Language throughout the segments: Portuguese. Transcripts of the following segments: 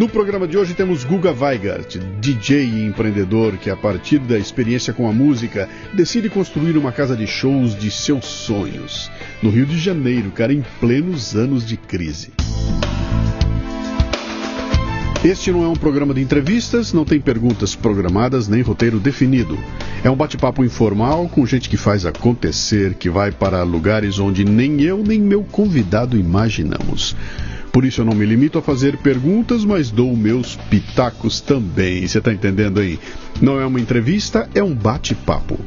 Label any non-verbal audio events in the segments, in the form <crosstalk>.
No programa de hoje temos Guga Weigert, DJ e empreendedor que, a partir da experiência com a música, decide construir uma casa de shows de seus sonhos. No Rio de Janeiro, cara, em plenos anos de crise. Este não é um programa de entrevistas, não tem perguntas programadas nem roteiro definido. É um bate-papo informal com gente que faz acontecer, que vai para lugares onde nem eu nem meu convidado imaginamos. Por isso eu não me limito a fazer perguntas, mas dou meus pitacos também. Você está entendendo aí? Não é uma entrevista, é um bate-papo.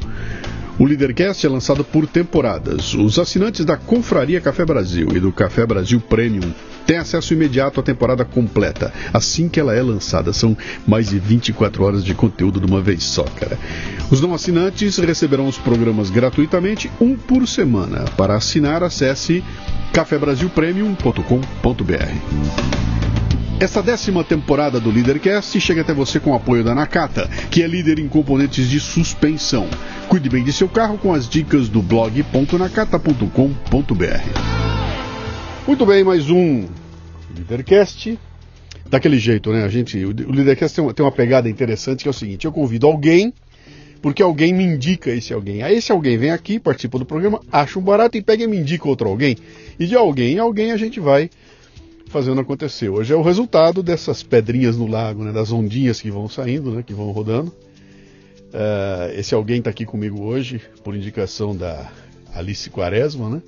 O Leadercast é lançado por temporadas. Os assinantes da Confraria Café Brasil e do Café Brasil Premium têm acesso imediato à temporada completa, assim que ela é lançada. São mais de 24 horas de conteúdo de uma vez só, cara. Os não assinantes receberão os programas gratuitamente, um por semana. Para assinar, acesse cafebrasilpremium.com.br. Esta décima temporada do Leadercast chega até você com o apoio da Nakata, que é líder em componentes de suspensão. Cuide bem de seu carro com as dicas do blog.nakata.com.br. Muito bem, mais um Leadercast. Daquele jeito, né? A gente, o Leadercast tem uma, tem uma pegada interessante que é o seguinte: eu convido alguém porque alguém me indica esse alguém. Aí esse alguém vem aqui, participa do programa, acha um barato e pega e me indica outro alguém. E de alguém em alguém a gente vai fazendo acontecer. Hoje é o resultado dessas pedrinhas no lago, né, das ondinhas que vão saindo, né, que vão rodando. Uh, esse alguém está aqui comigo hoje por indicação da Alice Quaresma, né?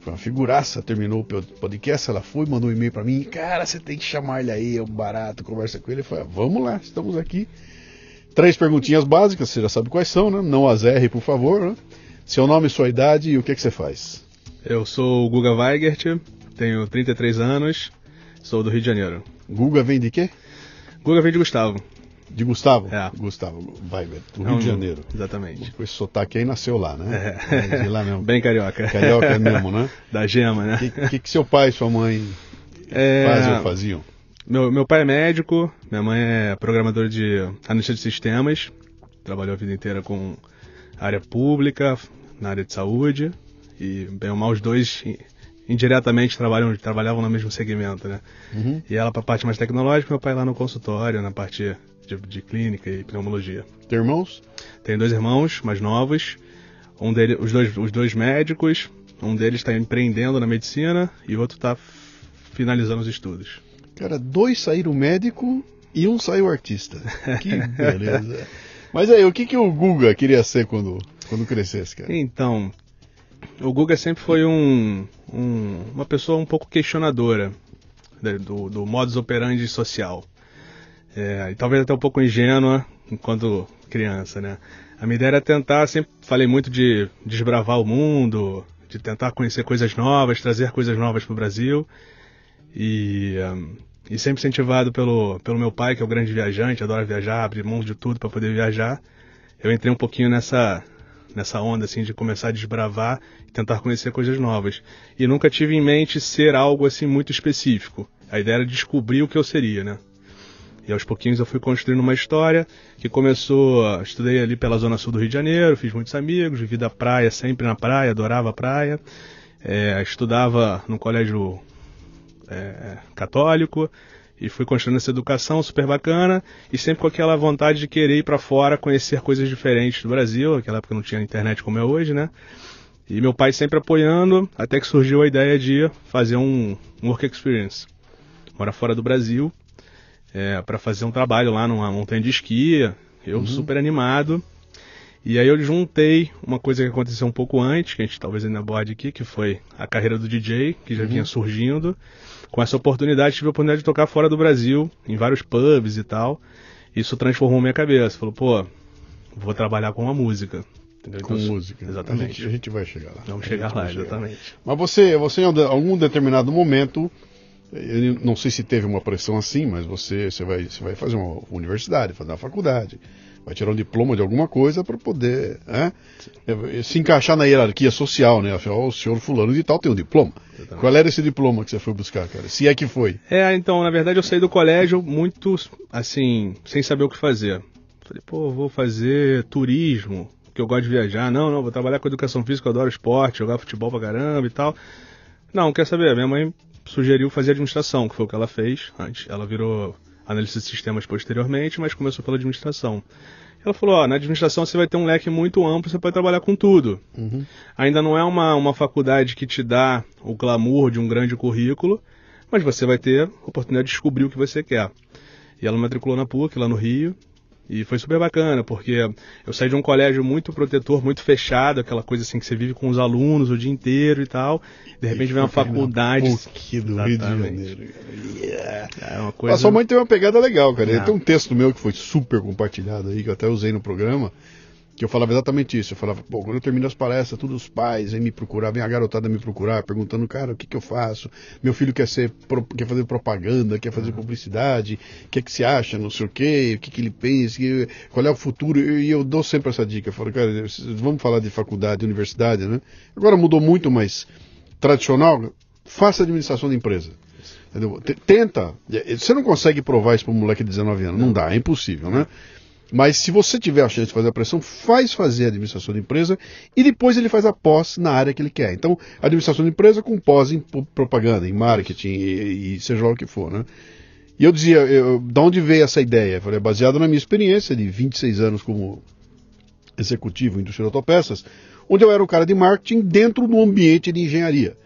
Foi uma figuraça, terminou o podcast, ela foi, mandou um e-mail para mim, cara, você tem que chamar ele aí, é um barato, conversa com ele. Eu falei, vamos lá, estamos aqui. Três perguntinhas básicas, você já sabe quais são, né? Não as erre, por favor. Né? Seu nome, sua idade e o que, que você faz? Eu sou o Guga Weigert, tenho 33 anos, sou do Rio de Janeiro. Guga vem de quê? Guga vem de Gustavo. De Gustavo? É. Gustavo Weigert, do Rio de Janeiro. Exatamente. Esse sotaque aí nasceu lá, né? É. De lá mesmo. <laughs> Bem carioca. Carioca mesmo, né? <laughs> da gema, né? O que, que, que seu pai e sua mãe É... fazem ou faziam? Meu, meu pai é médico, minha mãe é programadora de analista de sistemas, trabalhou a vida inteira com área pública, na área de saúde, e bem ou mal os dois indiretamente trabalham, trabalhavam no mesmo segmento, né? Uhum. E ela para a parte mais tecnológica, meu pai lá no consultório, na parte de, de clínica e pneumologia. Tem irmãos? Tenho dois irmãos mais novos, um deles, os dois, os dois médicos, um deles está empreendendo na medicina e o outro está finalizando os estudos. Cara, dois saíram médico e um saiu artista. Que beleza. <laughs> Mas aí, o que, que o Guga queria ser quando, quando crescesse, cara? Então, o Guga sempre foi um, um, uma pessoa um pouco questionadora do, do modus operandi social. É, e talvez até um pouco ingênua enquanto criança, né? A minha ideia era tentar, sempre falei muito de desbravar o mundo, de tentar conhecer coisas novas, trazer coisas novas para o Brasil. E, um, e sempre incentivado pelo, pelo meu pai, que é o grande viajante, adora viajar, abrir mão de tudo para poder viajar. Eu entrei um pouquinho nessa, nessa onda assim de começar a desbravar e tentar conhecer coisas novas. E nunca tive em mente ser algo assim muito específico. A ideia era descobrir o que eu seria, né? E aos pouquinhos eu fui construindo uma história que começou. Estudei ali pela zona sul do Rio de Janeiro, fiz muitos amigos, vivi da praia, sempre na praia, adorava a praia. É, estudava no colégio é, católico e fui construindo essa educação super bacana e sempre com aquela vontade de querer ir para fora, conhecer coisas diferentes do Brasil. Naquela época não tinha internet como é hoje, né? E meu pai sempre apoiando, até que surgiu a ideia de fazer um, um work experience, morar fora do Brasil, é, para fazer um trabalho lá numa montanha de esqui. Eu uhum. super animado. E aí eu juntei uma coisa que aconteceu um pouco antes, que a gente talvez ainda aborde aqui, que foi a carreira do DJ, que já uhum. vinha surgindo. Com essa oportunidade, tive a oportunidade de tocar fora do Brasil, em vários pubs e tal. Isso transformou minha cabeça. Falou, pô, vou trabalhar com a música. Entendeu? Com então, música. Exatamente. A gente, a gente, vai chegar lá. Vamos chegar lá, exatamente. Mas você, você em algum determinado momento Eu não sei se teve uma pressão assim, mas você, você, vai, você vai fazer uma universidade, fazer uma faculdade, vai tirar um diploma de alguma coisa para poder né, se encaixar na hierarquia social, né? Afinal, o senhor fulano de tal tem um diploma. Qual era esse diploma que você foi buscar, cara? Se é que foi? É, então, na verdade eu saí do colégio muito, assim, sem saber o que fazer. Falei, pô, vou fazer turismo, que eu gosto de viajar. Não, não, vou trabalhar com educação física, eu adoro esporte, jogar futebol pra caramba e tal. Não, quer saber? Minha mãe sugeriu fazer administração, que foi o que ela fez antes. Ela virou analista de sistemas posteriormente, mas começou pela administração. Ela falou, ó, na administração você vai ter um leque muito amplo, você pode trabalhar com tudo. Uhum. Ainda não é uma, uma faculdade que te dá o glamour de um grande currículo, mas você vai ter a oportunidade de descobrir o que você quer. E ela matriculou na PUC, lá no Rio, e foi super bacana, porque eu saí de um colégio muito protetor, muito fechado, aquela coisa assim que você vive com os alunos o dia inteiro e tal. De repente vem uma faculdade. PUC do Rio de Janeiro. Yeah. É uma coisa... A sua mãe tem uma pegada legal, cara. Tem um texto meu que foi super compartilhado aí, que eu até usei no programa que eu falava exatamente isso. Eu falava, pô, quando eu termino as palestras, todos os pais vêm me procurar, vem a garotada me procurar, perguntando, cara, o que, que eu faço? Meu filho quer ser, quer fazer propaganda, quer fazer publicidade, o que, que se acha, não sei o quê, o que, que ele pensa, qual é o futuro? E eu dou sempre essa dica. Eu falo, cara, vamos falar de faculdade, universidade, né? Agora mudou muito, mas tradicional, faça administração de empresa. Entendeu? Tenta. Você não consegue provar isso para um moleque de 19 anos. Não dá, é impossível, né? Mas se você tiver a chance de fazer a pressão, faz fazer a administração de empresa e depois ele faz a pós na área que ele quer. Então, administração de empresa com pós em propaganda, em marketing e, e seja lá o que for, né? E eu dizia, eu, de onde veio essa ideia? Eu falei, é baseado na minha experiência de 26 anos como executivo em indústria de autopeças, onde eu era o cara de marketing dentro do ambiente de engenharia.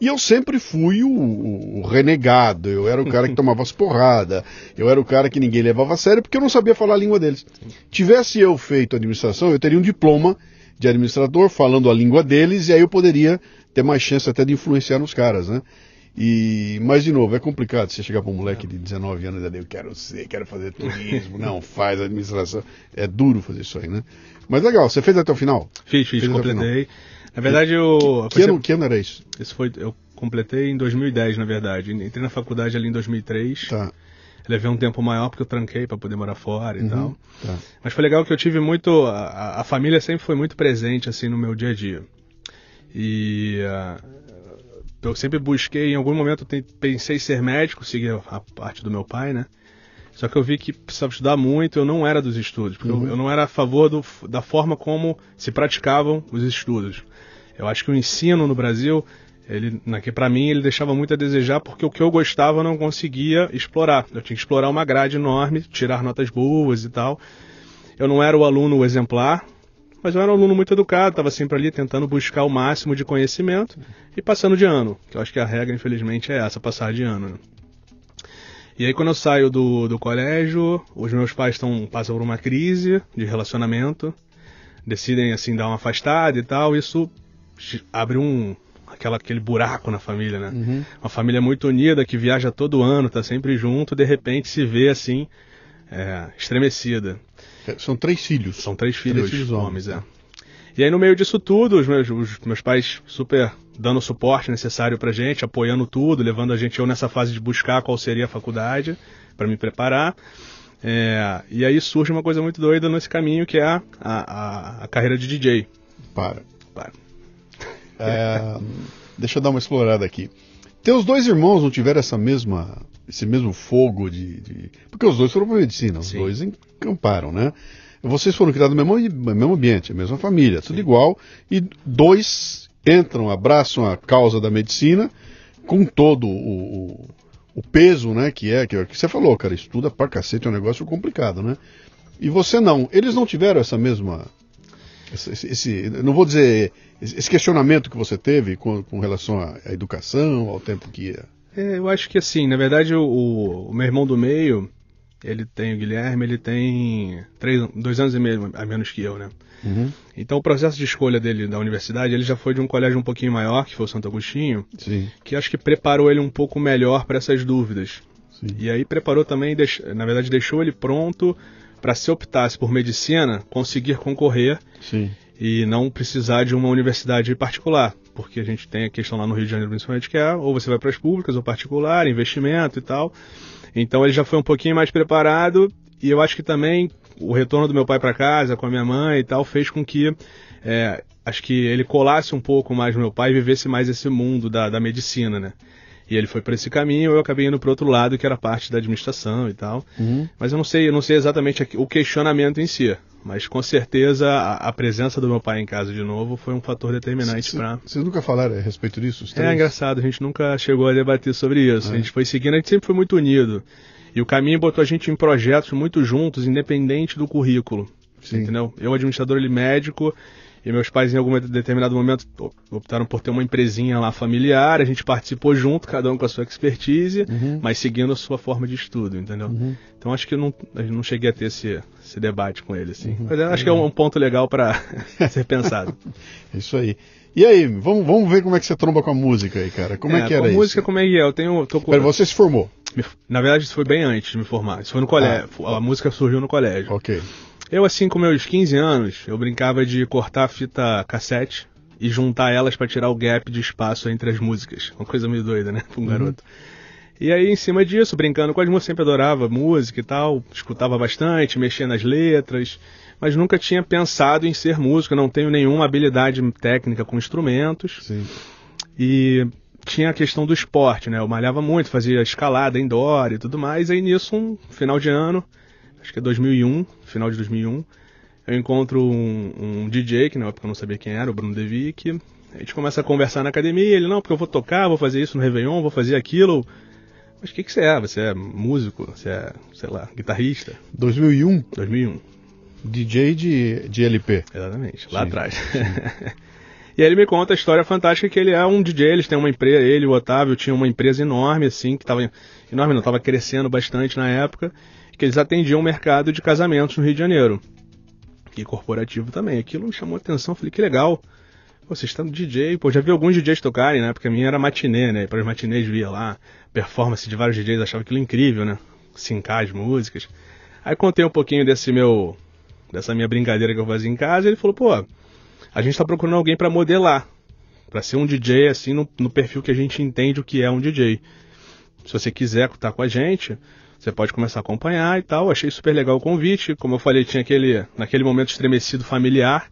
E eu sempre fui o, o, renegado, eu era o cara que tomava as porradas, eu era o cara que ninguém levava a sério porque eu não sabia falar a língua deles. Tivesse eu feito administração, eu teria um diploma de administrador falando a língua deles e aí eu poderia ter mais chance até de influenciar nos caras, né? E, mas de novo, é complicado você chegar para um moleque de 19 anos e dizer, eu quero ser, quero fazer turismo, não, faz administração. É duro fazer isso aí, né? Mas legal, você fez até o final? Fiz, fiz, fez completei. Na verdade, eu. Que, ano, que ano era isso? Isso foi. Eu completei em 2010, na verdade. Entrei na faculdade ali em 2003. Tá. Levei um tempo maior porque eu tranquei para poder morar fora e uhum, tal. Tá. Mas foi legal que eu tive muito. A, a, família sempre foi muito presente assim no meu dia a dia. E. Uh, eu sempre busquei, em algum momento eu pensei em ser médico, seguir a parte do meu pai, né? Só que eu vi que precisava estudar muito, eu não era dos estudos, porque uhum. eu, eu, não era a favor do, da forma como se praticavam os estudos. Eu acho que o ensino no Brasil, ele, para mim, ele deixava muito a desejar porque o que eu gostava eu não conseguia explorar. Eu tinha que explorar uma grade enorme, tirar notas boas e tal. Eu não era o aluno exemplar, mas eu era um aluno muito educado, estava sempre ali tentando buscar o máximo de conhecimento e passando de ano. Que eu acho que a regra, infelizmente, é essa, passar de ano. Né? E aí quando eu saio do, do colégio, os meus pais estão passam por uma crise de relacionamento, decidem assim dar uma afastada e tal, isso abre um aquela, aquele buraco na família, né? Uhum. Uma família muito unida que viaja todo ano, tá sempre junto, de repente se vê assim, é, estremecida. É, são três filhos. São três filhos, três filhos homens, é. E aí no meio disso tudo, os meus, os meus pais super dando o suporte necessário pra gente, apoiando tudo, levando a gente eu nessa fase de buscar qual seria a faculdade para me preparar. É, e aí surge uma coisa muito doida nesse caminho que é a, a, a carreira de DJ. Para. Para. <laughs> É, deixa eu dar uma explorada aqui. Teus dois irmãos não tiveram essa mesma, esse mesmo fogo de, de... Porque os dois foram para medicina, os Sim. dois encamparam, né? Vocês foram criados no mesmo, mesmo ambiente, a mesma família, tudo Sim. igual, e dois entram, abraçam a causa da medicina com todo o, o, o peso, né, que é, que é que você falou, cara, estuda pra cacete, é um negócio complicado, né? E você não. Eles não tiveram essa mesma esse, esse, não vou dizer esse questionamento que você teve com, com relação à, à, educação, ao tempo que ia. É, eu acho que assim, na verdade, o, o, meu irmão do meio, ele tem o Guilherme, ele tem três, dois anos e meio a menos que eu, né? Uhum. Então o processo de escolha dele da universidade, ele já foi de um colégio um pouquinho maior, que foi o Santo Agostinho, Sim. que acho que preparou ele um pouco melhor para essas dúvidas. Sim. E aí preparou também, na verdade deixou ele pronto para se optasse por medicina, conseguir concorrer Sim. e não precisar de uma universidade particular. porque a gente tem a questão lá no Rio de Janeiro, principalmente, que é ou você vai para as públicas ou particular, investimento e tal. Então ele já foi um pouquinho mais preparado e eu acho que também o retorno do meu pai para casa com a minha mãe e tal fez com que é, acho que ele colasse um pouco mais no meu pai e vivesse mais esse mundo da, da medicina, né? E ele foi para esse caminho, eu acabei indo para outro lado, que era parte da administração e tal. Uhum. Mas eu não sei, eu não sei exatamente o questionamento em si. Mas com certeza a, a, presença do meu pai em casa de novo foi um fator determinante para. Vocês nunca falaram a respeito disso? É engraçado, a gente nunca chegou a debater sobre isso. É. A gente foi seguindo, a gente sempre foi muito unido. E o caminho botou a gente em projetos muito juntos, independente do currículo. Sim. Entendeu? Eu, administrador, ele médico, e meus pais, em algum determinado momento, optaram por ter uma empresinha lá familiar. A gente participou junto, cada um com a sua expertise, uhum. mas seguindo a sua forma de estudo, entendeu? Uhum. Então acho que eu não, eu não cheguei a ter esse, esse debate com ele, assim. Uhum. Mas acho que é um, ponto legal para <laughs> ser pensado. <laughs> Isso aí. E aí, vamos, vamos ver como é que você tromba com a música aí, cara. Como é, é que era isso? A música, como é que é? Eu tenho. Tô. Pera, você se formou? Na verdade, isso foi bem antes de me formar. Isso foi no colégio. Ah. A música surgiu no colégio. Ok. Eu, assim, com meus 15 anos, eu brincava de cortar a fita cassete e juntar elas para tirar o gap de espaço entre as músicas. Uma coisa meio doida, né, pra um uhum. garoto. E aí, em cima disso, brincando com as músicas, sempre adorava música e tal, escutava bastante, mexia nas letras, mas nunca tinha pensado em ser músico, não tenho nenhuma habilidade técnica com instrumentos. Sim. E tinha a questão do esporte, né? Eu malhava muito, fazia escalada indoor e tudo mais, aí nisso, um final de ano, acho que é 2001, final de 2001, eu encontro um, um DJ, que na época eu não sabia quem era, o Bruno Devic, a gente começa a conversar na academia, ele, não, porque eu vou tocar, vou fazer isso no Réveillon, vou fazer aquilo. Mas o que, que você é? Você é músico? Você é, sei lá, guitarrista? 2001? 2001. DJ de, de LP. Exatamente, lá sim, atrás. Sim. <laughs> e aí ele me conta a história fantástica que ele é um DJ, eles têm uma empresa, ele e o Otávio tinham uma empresa enorme, assim, que estava enorme não, estava crescendo bastante na época, que eles atendiam o mercado de casamentos no Rio de Janeiro. E corporativo também. Aquilo me chamou a atenção, falei, que legal. Pô, vocês estão DJ, pô, já vi alguns DJs tocarem, né? Porque a minha era matinê, né? Para os matinês via lá, performance de vários DJs, achava aquilo incrível, né? Sincar as músicas. Aí contei um pouquinho desse meu, dessa minha brincadeira que eu fazia em casa, e ele falou, pô, a gente está procurando alguém para modelar, para ser um DJ assim no, no, perfil que a gente entende o que é um DJ. Se você quiser estar com a gente, você pode começar a acompanhar e tal. Achei super legal o convite. Como eu falei, tinha aquele, naquele momento estremecido familiar.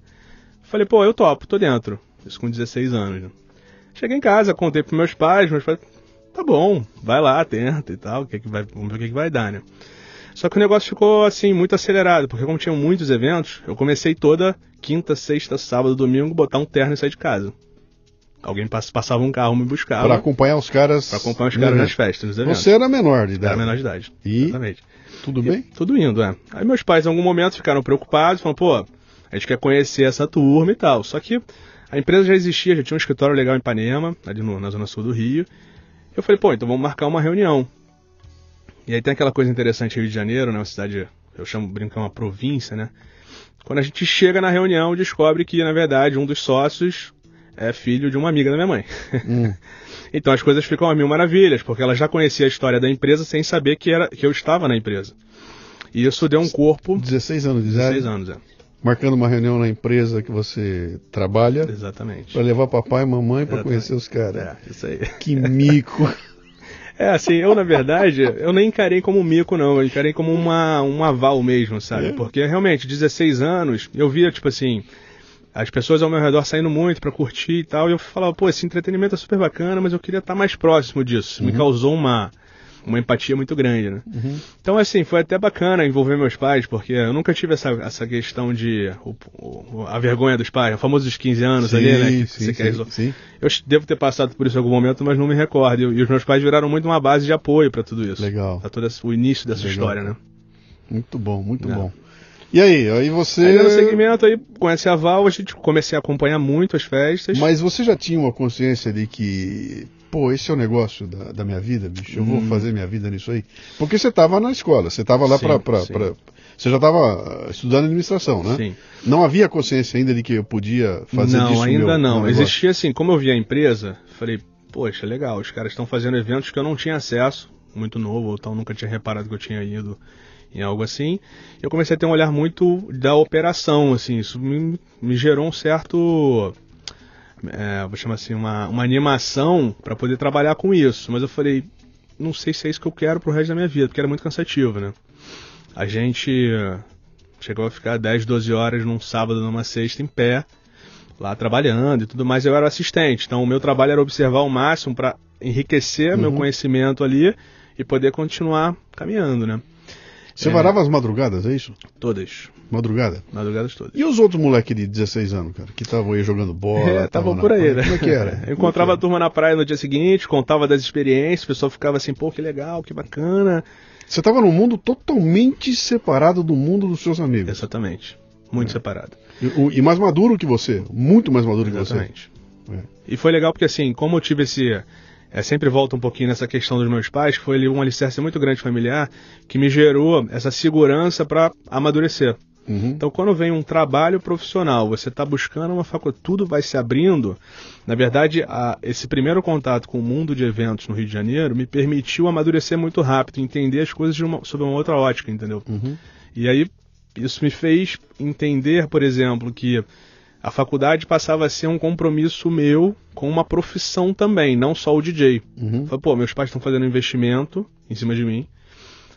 Falei, pô, eu topo, tô dentro. Isso com 16 anos. Né? Cheguei em casa, contei pros meus pais, meus pais, tá bom, vai lá, tenta e tal, que que vai, vamos ver o que, que vai dar, né? Só que o negócio ficou assim, muito acelerado, porque como tinham muitos eventos, eu comecei toda quinta, sexta, sábado, domingo, botar um terno e sair de casa. Alguém passava um carro me buscava. Para acompanhar os caras. Para acompanhar os caras nas festas, nos eventos. Você era menor de idade. Era menor de idade. E... Exatamente. Tudo bem? E, tudo indo, é. Aí meus pais, em algum momento, ficaram preocupados, falaram, pô, a gente quer conhecer essa turma e tal. Só que a empresa já existia, já tinha um escritório legal em Ipanema, ali no, na zona sul do Rio. Eu falei, pô, então vamos marcar uma reunião. E aí tem aquela coisa interessante Rio de Janeiro, né? Uma cidade, eu chamo, brincar, uma província, né? Quando a gente chega na reunião, descobre que, na verdade, um dos sócios é filho de uma amiga da minha mãe. Hum. <laughs> então as coisas ficam a mil maravilhas, porque ela já conhecia a história da empresa sem saber que, era, que eu estava na empresa. E isso deu um corpo. 16 anos de idade? 16 anos, é. Marcando uma reunião na empresa que você trabalha. Exatamente. Para levar papai e mamãe para conhecer os caras. É, isso aí. Que mico. <laughs> É, assim, eu na verdade, eu nem encarei como mico, não. Eu encarei como uma, um aval mesmo, sabe? É. Porque realmente, 16 anos, eu via, tipo assim, as pessoas ao meu redor saindo muito para curtir e tal, e eu falava, pô, esse entretenimento é super bacana, mas eu queria estar mais próximo disso. Uhum. Me causou uma, uma empatia muito grande, né? Uhum. Então, assim, foi até bacana envolver meus pais, porque eu nunca tive essa, essa questão de o, o, a vergonha dos pais, o famoso dos 15 anos sim, ali, né? Que sim, você sim, sim. Eu devo ter passado por isso em algum momento, mas não me recordo. E, e os meus pais viraram muito uma base de apoio para tudo isso. Legal. Pra todo esse, o início dessa Legal. história, né? Muito bom, muito é. bom. E aí, aí você. Aí no segmento aí, com esse aval, a gente comecei a acompanhar muito as festas. Mas você já tinha uma consciência de que, pô, esse é o negócio da, da minha vida, bicho, eu hum. vou fazer minha vida nisso aí? Porque você estava na escola, você estava lá para. Você já estava estudando administração, né? Sim. Não havia consciência ainda de que eu podia fazer não, disso ainda meu, não. Meu Existia assim, como eu via a empresa, falei, poxa, legal, os caras estão fazendo eventos que eu não tinha acesso, muito novo, ou então nunca tinha reparado que eu tinha ido em algo assim. Eu comecei a ter um olhar muito da operação, assim, isso me, me gerou um certo é, vou chamar assim, uma, uma animação para poder trabalhar com isso. Mas eu falei, não sei se é isso que eu quero pro resto da minha vida, porque era muito cansativo, né? A gente chegou a ficar 10, 12 horas num sábado, numa sexta, em pé, lá trabalhando e tudo mais. Eu era assistente, então o meu trabalho era observar ao máximo para enriquecer uhum. meu conhecimento ali e poder continuar caminhando, né? Você é... varava as madrugadas, é isso? Todas. Madrugada? Madrugadas todas. E os outros moleques de 16 anos, cara, que estavam aí jogando bola? É, estavam por aí, né? Como é que era? <laughs> Eu encontrava a turma na praia no dia seguinte, contava das experiências, o pessoal ficava assim, pô, que legal, que bacana. Você estava num mundo totalmente separado do mundo dos seus amigos. Exatamente. Muito é. separado. E, e, mais maduro que você. Muito mais maduro Exatamente. que você. É. E foi legal porque, assim, como eu tive esse. É, sempre volta um pouquinho nessa questão dos meus pais, que foi um alicerce muito grande familiar, que me gerou essa segurança para amadurecer. Uhum. Então, quando vem um trabalho profissional, você está buscando uma faculdade, tudo vai se abrindo. Na verdade, a, esse primeiro contato com o mundo de eventos no Rio de Janeiro me permitiu amadurecer muito rápido, entender as coisas uma, sob uma outra ótica, entendeu? Uhum. E aí, isso me fez entender, por exemplo, que a faculdade passava a ser um compromisso meu com uma profissão também, não só o DJ. Uhum. Falei, pô, meus pais estão fazendo investimento em cima de mim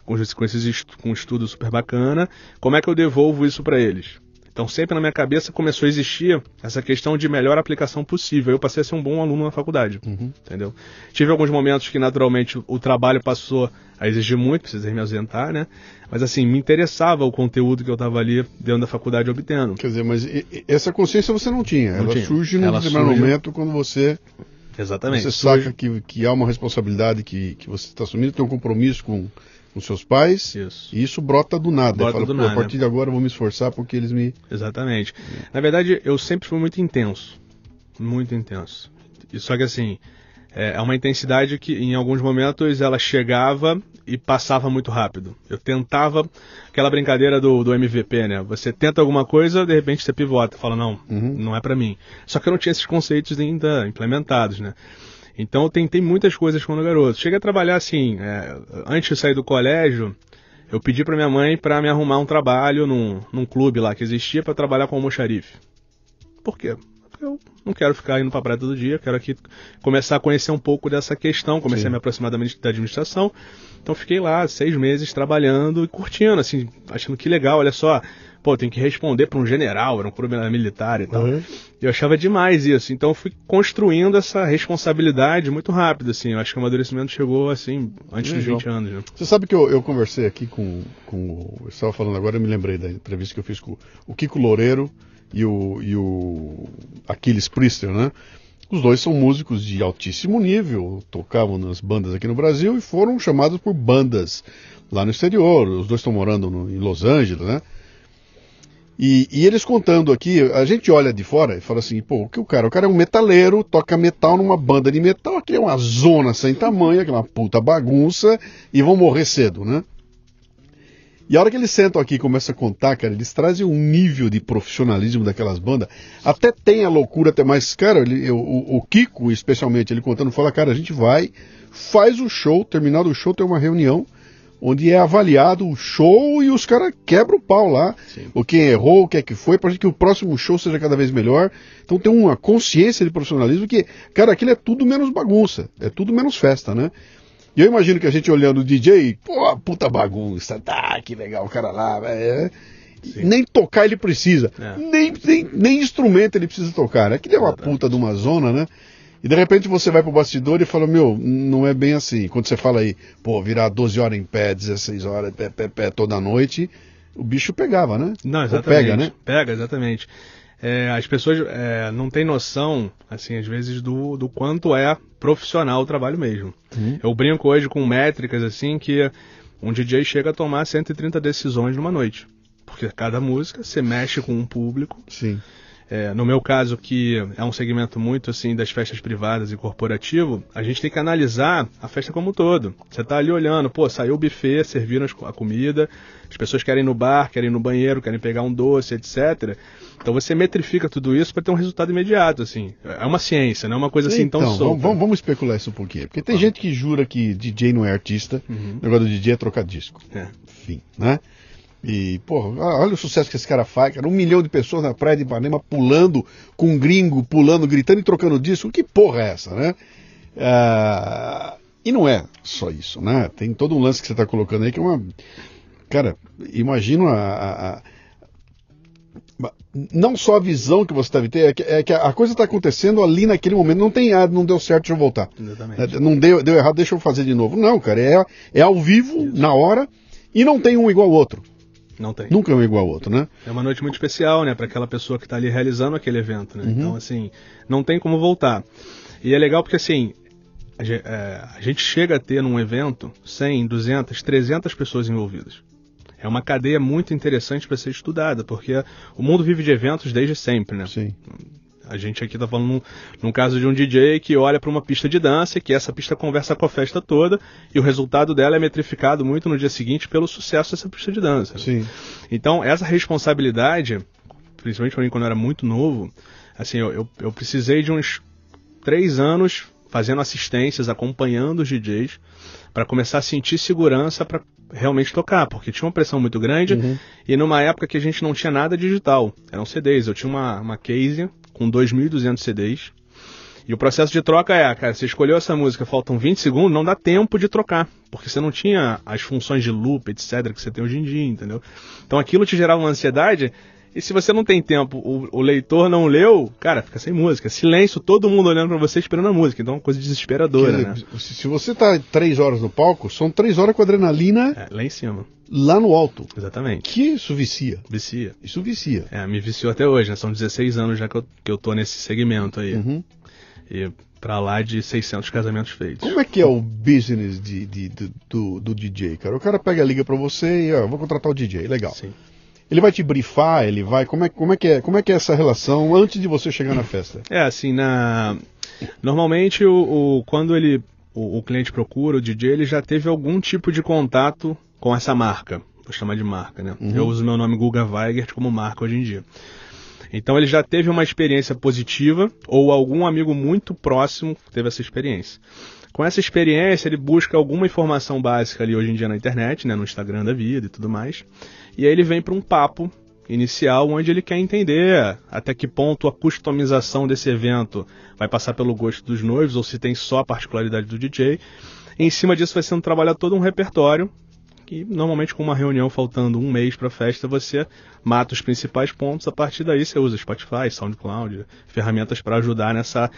com, com, esses, com um estudo super bacana, como é que eu devolvo isso para eles? Então sempre na minha cabeça começou a existir essa questão de melhor aplicação possível. Eu passei a ser um bom aluno na faculdade, uhum. entendeu? Tive alguns momentos que naturalmente o trabalho passou a exigir muito, precisei me ausentar, né? Mas assim, me interessava o conteúdo que eu estava ali dentro da faculdade obtendo. Quer dizer, mas essa consciência você não tinha. Não Ela tinha. surge num determinado momento quando você Exatamente. Você saca que, que há uma responsabilidade que, que você está assumindo, tem um compromisso com, com seus pais. Isso. E isso brota do nada. Brota fala, do nada. A partir de agora eu vou me esforçar porque eles me. Exatamente. Na verdade, eu sempre fui muito intenso. Muito intenso. E só que assim, é, é uma intensidade que em alguns momentos ela chegava e passava muito rápido. Eu tentava aquela brincadeira do, do MVP, né? Você tenta alguma coisa, de repente você pivota, fala não, uhum. não é para mim. Só que eu não tinha esses conceitos ainda implementados, né? Então eu tentei muitas coisas quando garoto. Cheguei a trabalhar assim, é, antes de sair do colégio, eu pedi para minha mãe para me arrumar um trabalho num, num clube lá que existia para trabalhar com almoxarife. Por quê? Porque eu não quero ficar indo para praia todo dia, quero aqui começar a conhecer um pouco dessa questão, comecei Sim. a me aproximar da administração. Então fiquei lá seis meses trabalhando e curtindo, assim, achando que legal, olha só, pô, tem que responder para um general, era um clube militar e tal. Uhum. Eu achava demais isso, então eu fui construindo essa responsabilidade muito rápido, assim. Eu acho que o amadurecimento chegou, assim, antes Legal. dos 20 anos. Né? Você sabe que eu, eu conversei aqui com, com. Eu estava falando agora, eu me lembrei da entrevista que eu fiz com o Kiko Loureiro e o, e o Aquiles Priester, né? Os dois são músicos de altíssimo nível, tocavam nas bandas aqui no Brasil e foram chamados por bandas lá no exterior. Os dois estão morando no, em Los Angeles, né? E, e, eles contando aqui, a gente olha de fora e fala assim, pô, o que o cara? O cara é um metaleiro, toca metal numa banda de metal, aqui é uma zona sem tamanho, aqui é puta bagunça, e vão morrer cedo, né? E a hora que eles sentam aqui e começam a contar, cara, eles trazem um nível de profissionalismo daquelas bandas. Até tem a loucura, até mais. Cara, ele, o, o, Kiko, especialmente, ele contando, fala, cara, a gente vai, faz o show, terminado o show, tem uma reunião onde é avaliado o show e os caras quebram o pau lá. Sim. O quem errou, o que é que foi, para que o próximo show seja cada vez melhor. Então tem uma consciência de profissionalismo que, cara, aquilo é tudo menos bagunça, é tudo menos festa, né? E eu imagino que a gente olhando o DJ, pô, puta bagunça, tá, que legal o cara lá, é, nem tocar ele precisa, é. nem, nem, nem, instrumento ele precisa tocar. Aquilo é uma puta de uma zona, né? E de repente você vai pro bastidor e fala, meu, não é bem assim. Quando você fala aí, pô, virar 12 horas em pé, 16 horas, pé, pé, pé toda noite, o bicho pegava, né? Não, exatamente. Ou pega, né? Pega, exatamente. É, as pessoas é, não têm noção, assim, às vezes, do, do quanto é profissional o trabalho mesmo. Uhum. Eu brinco hoje com métricas, assim, que um DJ chega a tomar 130 decisões numa noite. Porque cada música você mexe com um público. Sim. É, no meu caso, que é um segmento muito assim das festas privadas e corporativo, a gente tem que analisar a festa como um todo. Você está ali olhando, pô, saiu o buffet, serviram a comida, as pessoas querem ir no bar, querem ir no banheiro, querem pegar um doce, etc. Então você metrifica tudo isso para ter um resultado imediato, assim. É uma ciência, não é uma coisa assim então, tão solta. Vamos, vamos especular isso um pouquinho. Porque tem gente que jura que DJ não é artista, uhum. o negócio do DJ é trocar disco. É. Enfim, né? E, porra, ah, olha o sucesso que esse cara faz, cara. Um milhão de pessoas na praia de Ipanema pulando, com um gringo, pulando, gritando e trocando disco. Que porra é essa, né? Ah, e não é só isso, né? Tem todo um lance que você está colocando aí que é uma. Cara, imagina a, a, a não só a visão que você deve ter, é que, é que a coisa está acontecendo ali naquele momento. Não tem, ah, não deu certo, deixa eu voltar. Exatamente. É, não deu, deu errado, deixa eu fazer de novo. Não, cara, é, é ao vivo, Isso. na hora, e não tem um igual ao outro. Não tem. Nunca é um igual ao outro, né? É uma noite muito especial, né, para aquela pessoa que está ali realizando aquele evento, né? Uhum. Então, assim, não tem como voltar. E é legal porque, assim, a gente, é, a gente chega a ter num evento 100, 200, 300 pessoas envolvidas é uma cadeia muito interessante para ser estudada, porque o mundo vive de eventos desde sempre, né? Sim. A gente aqui está falando num, num, caso de um DJ que olha para uma pista de dança e que essa pista conversa com a festa toda e o resultado dela é metrificado muito no dia seguinte pelo sucesso dessa pista de dança. Sim. Então, essa responsabilidade, principalmente para mim quando eu era muito novo, assim, eu, eu, eu precisei de uns três anos fazendo assistências, acompanhando os DJs, para começar a sentir segurança para realmente tocar, porque tinha uma pressão muito grande uhum. e numa época que a gente não tinha nada digital, eram CDs. Eu tinha uma, uma case com 2.200 CDs e o processo de troca é, cara, você escolheu essa música, faltam 20 segundos, não dá tempo de trocar, porque você não tinha as funções de loop, etc, que você tem hoje em dia, entendeu? Então aquilo te gerava uma ansiedade e se você não tem tempo, o, o, leitor não leu, cara, fica sem música. Silêncio, todo mundo olhando para você esperando a música. Então é uma coisa desesperadora, né? Se você tá três horas no palco, são três horas com adrenalina. É, lá em cima. Lá no alto. Exatamente. Que isso vicia. Vicia. Isso vicia. É, me viciou até hoje, né? São 16 anos já que eu, que eu tô nesse segmento aí. Uhum. E para lá de 600 casamentos feitos. Como é que é o business de, de, de do, do, DJ, cara? O cara pega a liga para você e, ó, vou contratar o DJ, legal. Sim. Ele vai te brifar, ele vai. Como é, como é, que, é, como é que é essa relação antes de você chegar na festa? É, assim, na. Normalmente o, o quando ele. O, o, cliente procura, o DJ, ele já teve algum tipo de contato com essa marca. Vou chamar de marca, né? Uhum. Eu uso meu nome Guga Weigert como marca hoje em dia. Então ele já teve uma experiência positiva ou algum amigo muito próximo teve essa experiência. Com essa experiência, ele busca alguma informação básica ali hoje em dia na internet, né, no Instagram da vida e tudo mais. E aí ele vem para um papo inicial onde ele quer entender até que ponto a customização desse evento vai passar pelo gosto dos noivos ou se tem só a particularidade do DJ. E em cima disso vai sendo trabalhado todo um repertório que normalmente com uma reunião faltando um mês para a festa você mata os principais pontos. A partir daí você usa Spotify, SoundCloud, ferramentas para ajudar nessa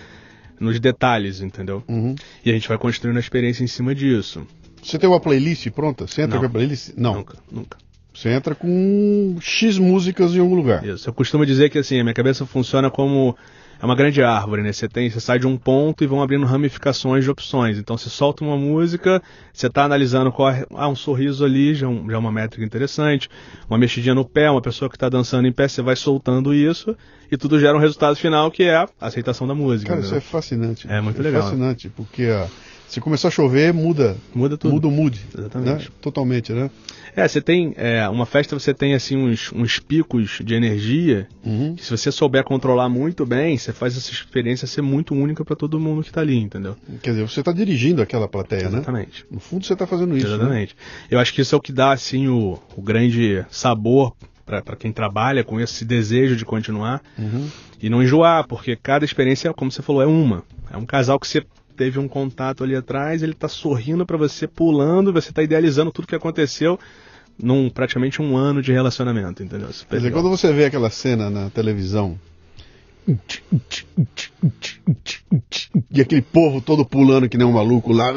nos detalhes, entendeu? Uhum. E a gente vai construindo a experiência em cima disso. Você tem uma playlist pronta? Você entra Não. com a playlist? Não. Nunca, nunca. Você entra com X músicas em algum lugar. Isso. Eu costumo dizer que assim, a minha cabeça funciona como é uma grande árvore, né? Você tem, você sai de um ponto e vão abrindo ramificações de opções. Então você solta uma música, você está analisando qual é, ah, um sorriso ali, já, um, já é uma métrica interessante, uma mexidinha no pé, uma pessoa que está dançando em pé, você vai soltando isso e tudo gera um resultado final que é a aceitação da música. Cara, isso é fascinante. É muito é legal. Fascinante, porque a se começar a chover, muda. Muda tudo. Muda o mood. Exatamente. Né? Totalmente, né? É, você tem. É, uma festa você tem assim uns, uns picos de energia. Uhum. Que se você souber controlar muito bem, você faz essa experiência ser muito única para todo mundo que está ali, entendeu? Quer dizer, você está dirigindo aquela plateia, Exatamente. né? Exatamente. No fundo você está fazendo isso. Né? Exatamente. Né? Eu acho que isso é o que dá assim o, o grande sabor para quem trabalha com esse desejo de continuar uhum. e não enjoar, porque cada experiência, como você falou, é uma. É um casal que você teve um contato ali atrás, ele está sorrindo para você, pulando, você está idealizando tudo que aconteceu num praticamente um ano de relacionamento, entendeu? Quer dizer, quando você vê aquela cena na televisão e aquele povo todo pulando que nem um maluco lá.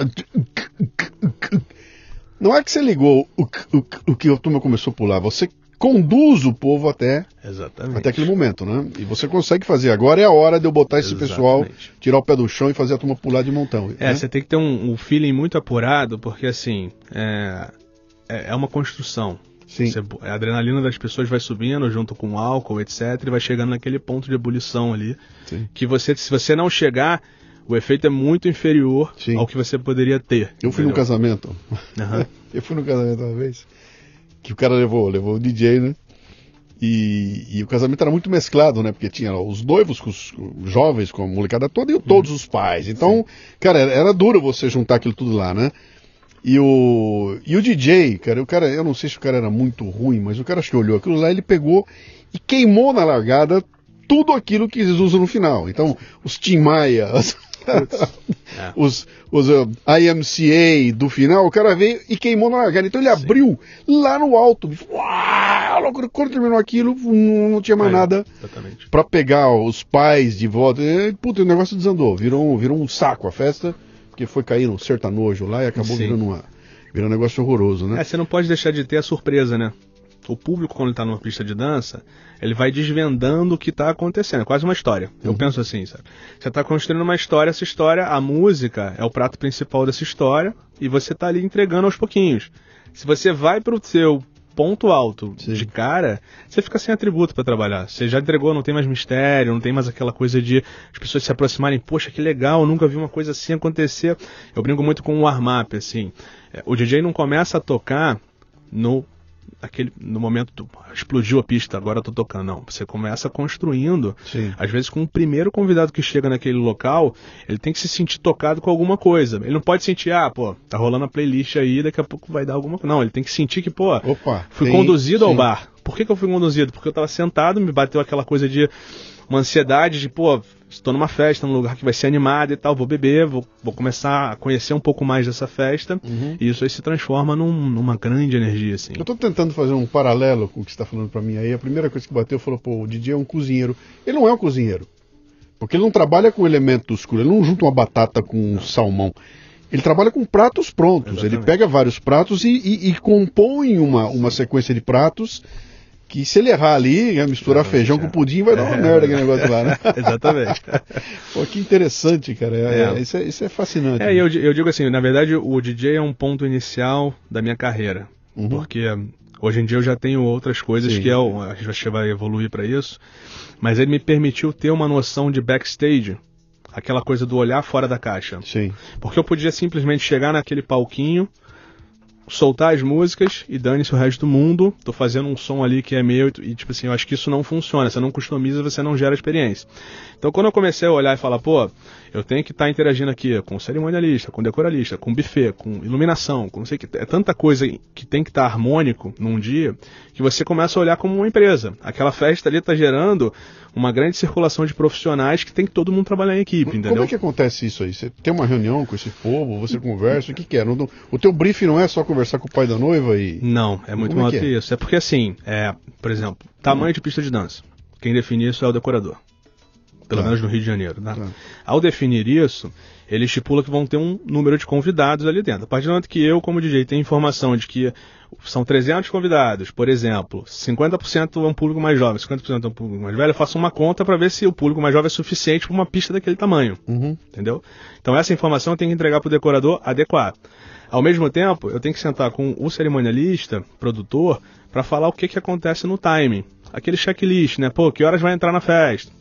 Não é que você ligou o, o, o que a turma começou a pular, você conduz o povo até, Exatamente. até aquele momento, né? E você consegue fazer. Agora é a hora de eu botar esse Exatamente. pessoal, tirar o pé do chão e fazer a turma pular de montão. É, né? você tem que ter um, um, feeling muito apurado, porque assim, é, é, é uma construção. Sim. Você, a adrenalina das pessoas vai subindo junto com o álcool, etc, e vai chegando naquele ponto de ebulição ali. Sim. Que você, se você não chegar, o efeito é muito inferior Sim. ao que você poderia ter. Eu fui entendeu? num casamento. Uhum. <laughs> eu fui num casamento uma vez que o cara levou, levou o DJ, né? E, e, o casamento era muito mesclado, né? Porque tinha os noivos com os jovens, com a molecada toda e todos uhum. os pais. Então, Sim. cara, era, era, duro você juntar aquilo tudo lá, né? E o, e o DJ, cara, o cara, eu não sei se o cara era muito ruim, mas o cara acho que olhou aquilo lá, ele pegou e queimou na largada tudo aquilo que eles usam no final. Então, os Tim Maia, as- <laughs> É. os, os uh, IMCA do final, o cara veio e queimou na largada. Então ele abriu lá no alto. Uau. Quando terminou aquilo, não, não tinha mais Aí, nada pra pegar os pais de volta. E, puta, o negócio desandou. Virou, um- virou um saco a festa, porque foi cair um sertanojo lá e acabou Sim. virando uma, virando um negócio horroroso, né? É, você não pode deixar de ter a surpresa, né? O público, quando ele tá numa pista de dança, ele vai desvendando o que tá acontecendo. É quase uma história. Eu Uhum. penso assim, sabe? Você tá construindo uma história, essa história, a música é o prato principal dessa história, e você tá ali entregando aos pouquinhos. Se você vai pro seu ponto alto Sim. de cara, você fica sem atributo pra trabalhar. Você já entregou, não tem mais mistério, não tem mais aquela coisa de as pessoas se aproximarem, poxa, que legal, nunca vi uma coisa assim acontecer. Eu brinco muito com o warm-up, assim. É, O DJ não começa a tocar no aquele no momento explodiu a pista, agora eu tô tocando. Não, você começa construindo. Sim. Às vezes com o primeiro convidado que chega naquele local, ele tem que se sentir tocado com alguma coisa. Ele não pode sentir, ah, pô, tá rolando a playlist aí, daqui a pouco vai dar alguma coisa. Não, ele tem que sentir que, pô, Opa. fui tem- conduzido ao sim. bar. Por que, que eu fui conduzido? Porque eu tava sentado, me bateu aquela coisa de uma ansiedade de, pô, estou numa festa, num lugar que vai ser animado e tal, vou beber, vou, vou começar a conhecer um pouco mais dessa festa, Uhum. e isso aí se transforma num- numa grande energia, assim. Eu tô tentando fazer um paralelo com o que você está falando para mim aí. A primeira coisa que bateu falou, pô, o DJ é um cozinheiro. Ele não é um cozinheiro. Porque ele não trabalha com elementos escuros, ele não junta uma batata com um salmão. Ele trabalha com pratos prontos. Ele Exatamente. pega vários pratos e, e- e compõe uma, uma sequência de pratos que se ele errar ali, né, misturar Exatamente, feijão é. com pudim, vai dar uma merda aquele negócio lá, né? <laughs> Exatamente. <laughs> Pô, que interessante, cara. É, É. Isso, é, isso é fascinante. É, e eu, eu digo assim, na verdade o DJ é um ponto inicial da minha carreira. Uhum. Porque hoje em dia eu já tenho outras coisas Sim. que é o, a gente vai evoluir para isso. Mas ele me permitiu ter uma noção de backstage, aquela coisa do olhar fora da caixa. Sim. Porque eu podia simplesmente chegar naquele palquinho, soltar as músicas e dane-se o resto do mundo. Tô fazendo um som ali que é meu e, tipo assim, eu acho que isso não funciona. Você não customiza, você não gera experiência. Então quando eu comecei a olhar e falar, pô, eu tenho que estar interagindo aqui com cerimonialista, com decoralista, com buffet, com iluminação, com não sei o que. É tanta coisa que tem que estar harmônico num dia que você começa a olhar como uma empresa. Aquela festa ali está gerando uma grande circulação de profissionais que tem que todo mundo trabalhar em equipe, entendeu? Como é que acontece isso aí? Você tem uma reunião com esse povo, você conversa, o que, que é? Não- o teu briefing não é só conversar com o pai da noiva e. Não, é muito é maior que que, é? isso. É porque assim, é, por exemplo, tamanho de pista de dança. Quem define isso é o decorador. Pelo Tá. menos no Rio de Janeiro. Tá? Tá. Ao definir isso, ele estipula que vão ter um número de convidados ali dentro. A partir do momento que eu, como DJ, tenho informação de que são 300 convidados, por exemplo, 50% é um público mais jovem, 50% é um público mais velho, eu faço uma conta para ver se o público mais jovem é suficiente para uma pista daquele tamanho Uhum. entendeu? Então essa informação eu tenho que entregar para o decorador adequar. Ao mesmo tempo, eu tenho que sentar com o cerimonialista, produtor, para falar o que, que acontece no timing. Aquele checklist, né? Pô, que horas vai entrar na festa?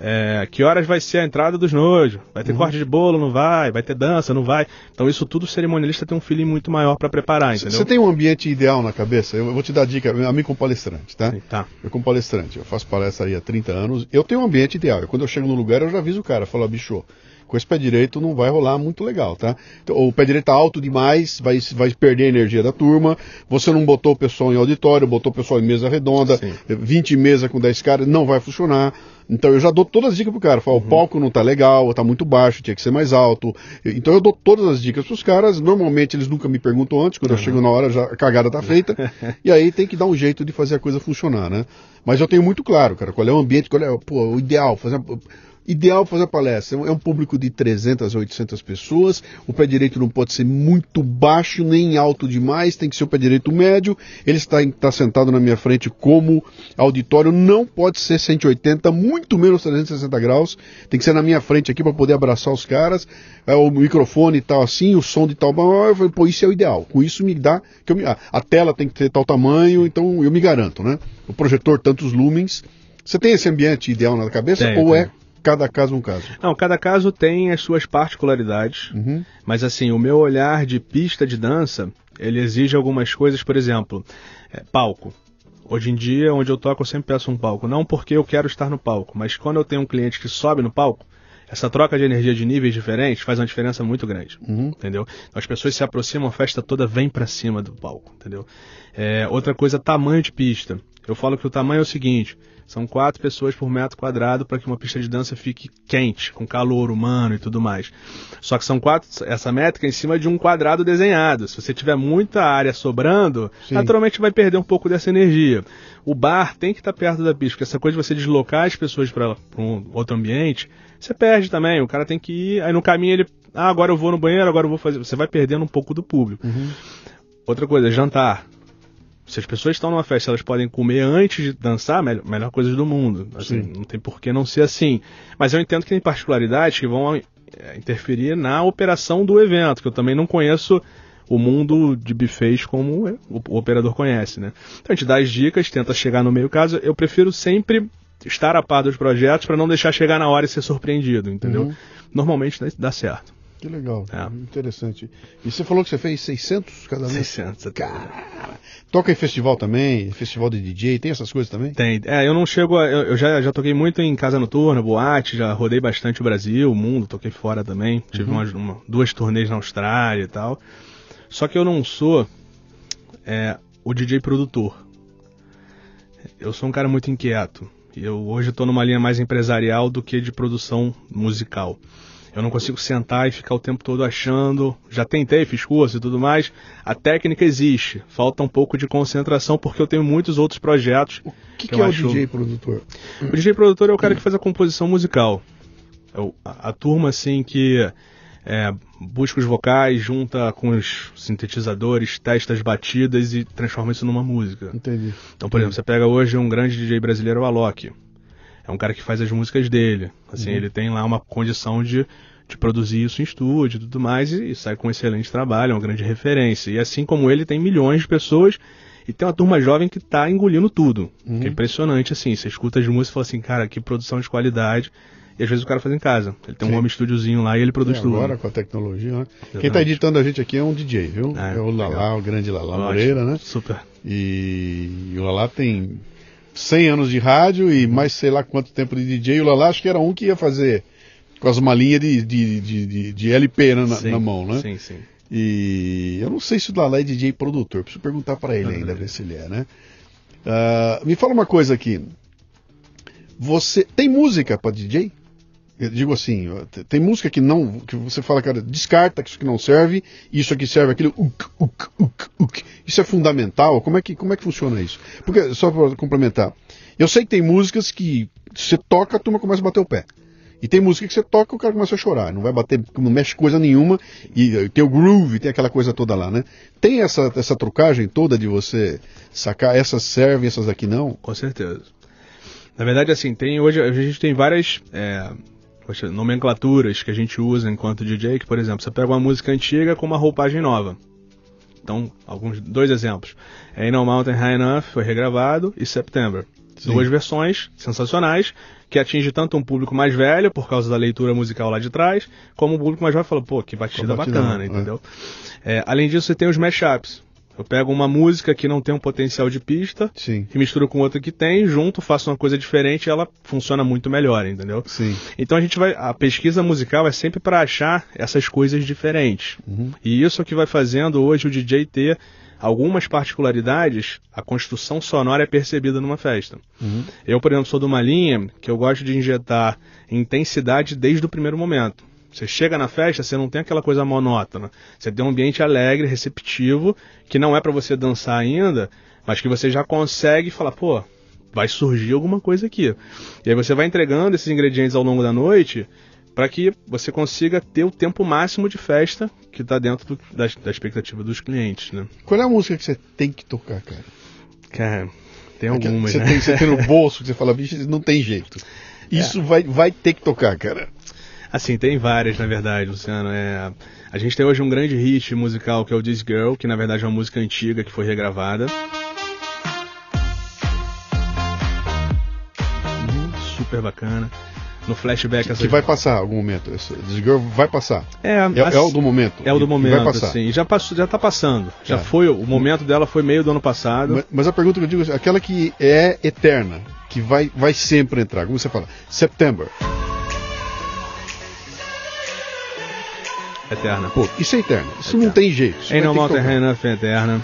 É, que horas vai ser a entrada dos noivos? Vai ter corte de bolo? Não vai? Vai ter dança? Não vai? Então isso tudo o cerimonialista tem um feeling muito maior para preparar, entendeu? Você tem um ambiente ideal na cabeça? Eu vou te dar dica, a mim como palestrante, tá? Sim, tá. Eu como palestrante, eu faço palestra aí há 30 anos, eu tenho um ambiente ideal. Eu, quando eu chego no lugar, eu já aviso o cara, falo, "Ó, bicho, com esse pé direito não vai rolar muito legal, tá? Então, o pé direito tá alto demais, vai, vai perder a energia da turma. Você não botou o pessoal em auditório, botou o pessoal em mesa redonda, Sim. 20 mesas com 10 caras, não vai funcionar. Então eu já dou todas as dicas pro cara. Uhum. Falo, o palco não tá legal, tá muito baixo, tinha que ser mais alto. Então eu dou todas as dicas pros caras. Normalmente eles nunca me perguntam antes, quando eu chego na hora já a cagada tá feita. <laughs> e aí tem que dar um jeito de fazer a coisa funcionar, né? Mas eu tenho muito claro, cara, qual é o ambiente, qual é pô, o ideal, fazer Ideal fazer palestra. É um público de 300 a 800 pessoas. O pé direito não pode ser muito baixo nem alto demais. Tem que ser o pé direito médio. Ele está, está sentado na minha frente como auditório. Não pode ser 180, muito menos 360 graus. Tem que ser na minha frente aqui para poder abraçar os caras. É, o microfone e tal assim, o som de tal. Eu falei, pô, isso é o ideal. Com isso me dá. Que me- a, a tela tem que ter tal tamanho, então eu me garanto, né? O projetor, tantos lumens. Você tem esse ambiente ideal na cabeça? Ou é cada caso um caso? Não, cada caso tem as suas particularidades. Uhum. Mas assim, o meu olhar de pista de dança, ele exige algumas coisas, por exemplo, é, palco. Hoje em dia, onde eu toco, eu sempre peço um palco. Não porque eu quero estar no palco, mas quando eu tenho um cliente que sobe no palco, essa troca de energia de níveis diferentes faz uma diferença muito grande, Uhum. entendeu? Então, as pessoas se aproximam, a festa toda vem pra cima do palco, entendeu? É, outra coisa, tamanho de pista. Eu falo que o tamanho é o seguinte: são quatro pessoas por metro quadrado para que uma pista de dança fique quente, com calor humano e tudo mais. Só que são quatro, essa métrica em cima de um quadrado desenhado. Se você tiver muita área sobrando, Sim. naturalmente vai perder um pouco dessa energia. O bar tem que estar perto da pista, porque essa coisa de você deslocar as pessoas para um outro ambiente, você perde também. O cara tem que ir, aí no caminho ele, ah, agora eu vou no banheiro, agora eu vou fazer. Você vai perdendo um pouco do público. Uhum. Outra coisa, jantar. Se as pessoas estão numa festa, elas podem comer antes de dançar, melhor, melhor coisa do mundo. Assim, Sim. não tem por que não ser assim. Mas eu entendo que tem particularidades que vão é, interferir na operação do evento, que eu também não conheço o mundo de buffets como o, operador conhece, né? Então a gente dá as dicas, tenta chegar no meio caso. Eu prefiro sempre estar a par dos projetos para não deixar chegar na hora e ser surpreendido, entendeu? Uhum. Normalmente dá, dá certo. Que legal. É. Interessante. E você falou que você fez 600 casamentos? 600 até hoje. Cara, toca em festival também, festival de DJ, tem essas coisas também? Tem. É, eu não chego a, eu, eu já, já toquei muito em casa noturna, boate, já rodei bastante o Brasil, o mundo, toquei fora também. Tive umas, uma- duas turnês na Austrália e tal. Só que eu não sou é, o DJ produtor. Eu sou um cara muito inquieto. Eu hoje estou numa linha mais empresarial do que de produção musical. Eu não consigo sentar e ficar o tempo todo achando. Já tentei, fiz curso e tudo mais. A técnica existe. Falta um pouco de concentração porque eu tenho muitos outros projetos. O que, que que é o acho- DJ produtor? O DJ produtor é o cara que faz a composição musical. É o- a, a turma assim que é, busca os vocais, junta com os sintetizadores, testa as batidas e transforma isso numa música. Entendi. Então, por exemplo, você pega hoje um grande DJ brasileiro, o Alok. É um cara que faz as músicas dele. Assim, ele tem lá uma condição de, de produzir isso em estúdio e tudo mais, e, e sai com um excelente trabalho, é uma grande referência. E assim como ele, tem milhões de pessoas, e tem uma turma jovem que tá engolindo tudo. Que é impressionante, assim. Você escuta as músicas e fala assim, cara, que produção de qualidade. E às vezes o cara faz em casa. Ele tem Sim. um home estúdiozinho lá e ele produz É, tudo. agora com a tecnologia, né? Quem Exatamente. tá editando a gente aqui é um DJ, viu? É, É, o Lalá, legal. o grande Ótimo, Moreira, né? Super. E, e o Lalá tem 100 anos de rádio e mais sei lá quanto tempo de DJ. O Lalá acho que era um que ia fazer com as malinhas de, de, de, de, LP né, na, Sim, na mão, né? Sim, sim. E eu não sei se o Lalá é DJ produtor, preciso perguntar para ele ainda, ver se ele é, né? Ah, me fala uma coisa aqui. Você tem música para DJ? Eu digo assim, tem música que não, que você fala, cara, descarta que isso aqui não serve, isso aqui serve aquilo, uk, uk, uk, uk. Isso é fundamental? Como é que, como é que funciona isso? Porque, só para complementar, eu sei que tem músicas que você toca, a turma começa a bater o pé. E tem música que você toca, o cara começa a chorar, não vai bater, não mexe coisa nenhuma, e tem o groove, tem aquela coisa toda lá, né? Tem essa, essa trucagem toda de você sacar essas servem, essas aqui não? Com certeza. Na verdade, assim, tem hoje a gente tem várias é, poxa, nomenclaturas que a gente usa enquanto DJ, que, por exemplo, você pega uma música antiga com uma roupagem nova. Então, alguns dois exemplos. Ain't No Mountain High Enough foi regravado e September. Sim. Duas versões sensacionais que atinge tanto um público mais velho por causa da leitura musical lá de trás, como um público mais jovem fala, pô, que batida batida bacana, não, é. entendeu? É, além disso, você tem os mashups. Eu pego uma música que não tem um potencial de pista, Sim, que misturo com outra que tem, junto, faço uma coisa diferente e ela funciona muito melhor, entendeu? sim. Então a gente vai. A pesquisa musical é sempre para achar essas coisas diferentes. E isso é o que vai fazendo hoje o DJ ter algumas particularidades, a construção sonora é percebida numa festa. Eu, por exemplo, sou de uma linha que eu gosto de injetar intensidade desde o primeiro momento. Você chega na festa, você não tem aquela coisa monótona. Você tem um ambiente alegre, receptivo, que não é para você dançar ainda, mas que você já consegue falar, pô, vai surgir alguma coisa aqui. E aí você vai entregando esses ingredientes ao longo da noite para que você consiga ter o tempo máximo de festa que está dentro do- da, da expectativa dos clientes, né? Qual é a música que você tem que tocar, cara? Cara, tem algumas, você, né? tem, você tem no <laughs> bolso que você fala, bicho, não tem jeito. Isso vai, vai ter que tocar, cara. Assim, tem várias, na verdade, Luciano. É, a gente tem hoje um grande hit musical que é o This Girl, que na verdade é uma música antiga que foi regravada. Super bacana. No flashback essa Que vai passar algum momento. This Girl vai passar. é, É, é o do momento. é o do E- e momento, Vai passar. assim. Já passou, já tá passando. Já É. foi, o momento dela foi meio do ano passado. Mas, mas a pergunta que eu digo é aquela que é eterna, que vai, vai sempre entrar. Como você fala? September. Eterna. Pô, isso é eterno. Isso Eterno. não tem jeito. Isso Ain't No Mountain. High Enough é Eterna.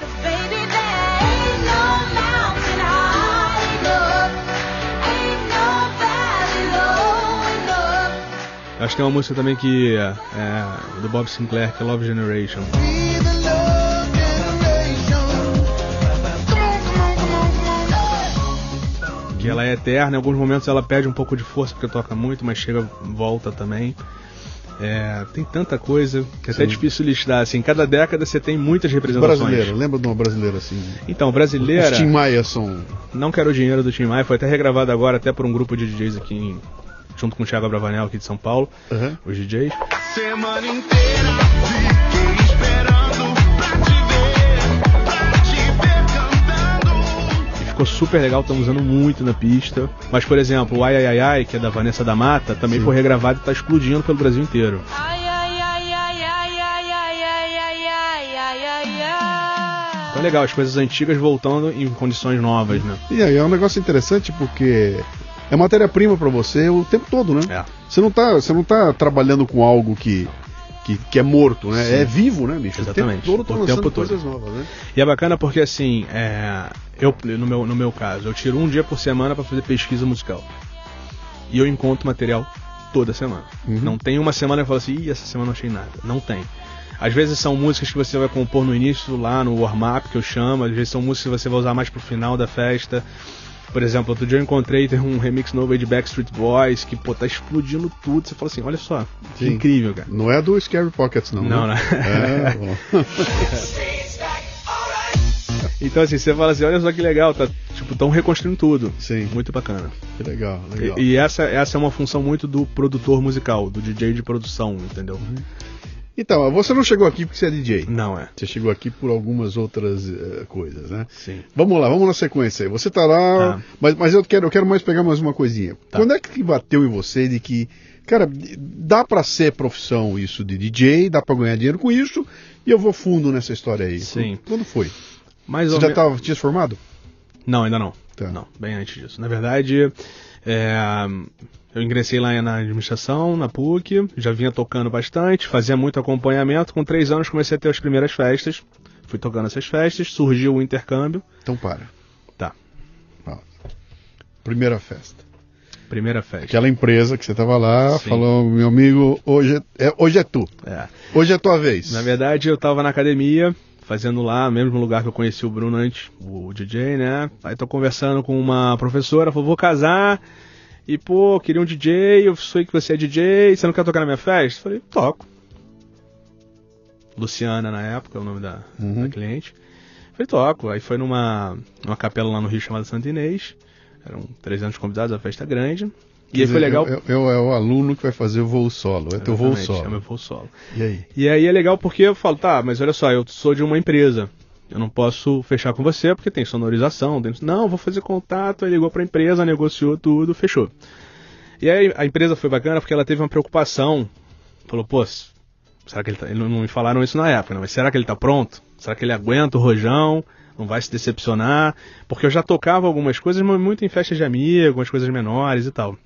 Acho que tem uma música também que é, é do Bob Sinclair, que é Love Generation. Que ela é eterna, em alguns momentos ela perde um pouco de força porque toca muito, mas chega, volta também. É, tem tanta coisa que é até difícil listar. Assim, cada década você tem muitas representações. Brasileira, lembra de uma brasileira assim? Então, brasileira, Os Tim Maia são. Não Quero o Dinheiro do Tim Maia, foi até regravado agora até por um grupo de DJs aqui, em- junto com o Thiago Bravanel aqui de São Paulo, Aham. os DJs. Semana inteira fiquei ficou super legal, estão usando muito na pista. Mas, por exemplo, o Ai Ai Ai Ai, que é da Vanessa da Mata, também Sim. foi regravado e está explodindo pelo Brasil inteiro. Ai, ai, ai, ai, ai, ai, ai, ai, ai, ai, ai, ai, ai. Então é legal, as coisas antigas voltando em condições novas, né? E aí é um negócio interessante porque é matéria-prima pra você o tempo todo, né? É. Você não tá, você não tá trabalhando com algo que, que, que é morto, né? Sim. É vivo, né, bicho? Exatamente. O tempo todo tá lançando tempo todo. coisas novas, né? E é bacana porque, assim, é, eu, no, meu, no meu caso, eu tiro um dia por semana para fazer pesquisa musical. E eu encontro material toda semana. Uhum. Não tem uma semana que eu falo assim, Ih, essa semana não achei nada. Não tem. Às vezes são músicas que você vai compor no início, lá no warm-up, que eu chamo. Às vezes são músicas que você vai usar mais pro final da festa. Por exemplo, outro dia eu encontrei tem um remix novo aí de Backstreet Boys, que, pô, tá explodindo tudo. Você fala assim, olha só, que Sim. incrível, cara. Não é do Scary Pockets, não. Não, né? né? É. <laughs> Então, assim, você fala assim, olha só que legal, tá, tipo, tão reconstruindo tudo. Sim. Muito bacana. que legal, legal. E, e essa, essa é uma função muito do produtor musical, do DJ de produção, entendeu? Então, você não chegou aqui porque você é DJ. Não é. Você chegou aqui por algumas outras eh, coisas, né? Sim. Vamos lá, vamos na sequência aí. Você tá lá, Tá. mas, mas eu, quero, eu quero mais pegar mais uma coisinha. Tá. Quando é que bateu em você de que, cara, dá pra ser profissão isso de DJ, dá pra ganhar dinheiro com isso, e eu vou fundo nessa história aí? Sim. Quando foi? Mais Você já me- tava, tinha se formado? Não, ainda não. Tá. Não, bem antes disso. Na verdade, é, eu ingressei lá na administração, na PUC, já vinha tocando bastante, fazia muito acompanhamento. Com três anos comecei a ter as primeiras festas. Fui tocando essas festas, surgiu o intercâmbio. Então para. Tá, Pausa. Primeira festa. primeira festa. Aquela empresa que você tava lá, Sim. falou, meu amigo, hoje é, é- hoje é tu. É. Hoje é tua vez. Na verdade, eu tava na academia, fazendo lá, mesmo lugar que eu conheci o Bruno antes, o DJ, né? Aí tô conversando com uma professora, falou, vou casar, e pô, queria um DJ, eu sei que você é DJ, você não quer tocar na minha festa? Falei, toco. Luciana, na época, é o nome da, Uhum. da cliente. Falei, toco. Aí foi numa, numa capela lá no Rio chamada Santa Inês, eram 300 convidados, a festa grande. E Quer aí foi legal. É, é- é o aluno que vai fazer o voo solo. É teu voo Exatamente, É solo. meu voo solo. E aí? E aí é legal porque eu falo, tá, mas olha só, eu sou de uma empresa. Eu não posso fechar com você porque tem sonorização. Tem... Não, vou fazer contato. Aí ligou pra empresa, negociou tudo, fechou. E aí a empresa foi bacana porque ela teve uma preocupação. Falou, pô, será que ele tá. Ele não me falaram isso na época, né? Mas será que ele tá pronto? Será que ele aguenta o rojão? Não vai se decepcionar? Porque eu já tocava algumas coisas, mas muito em festas de amigos, algumas coisas menores e tal.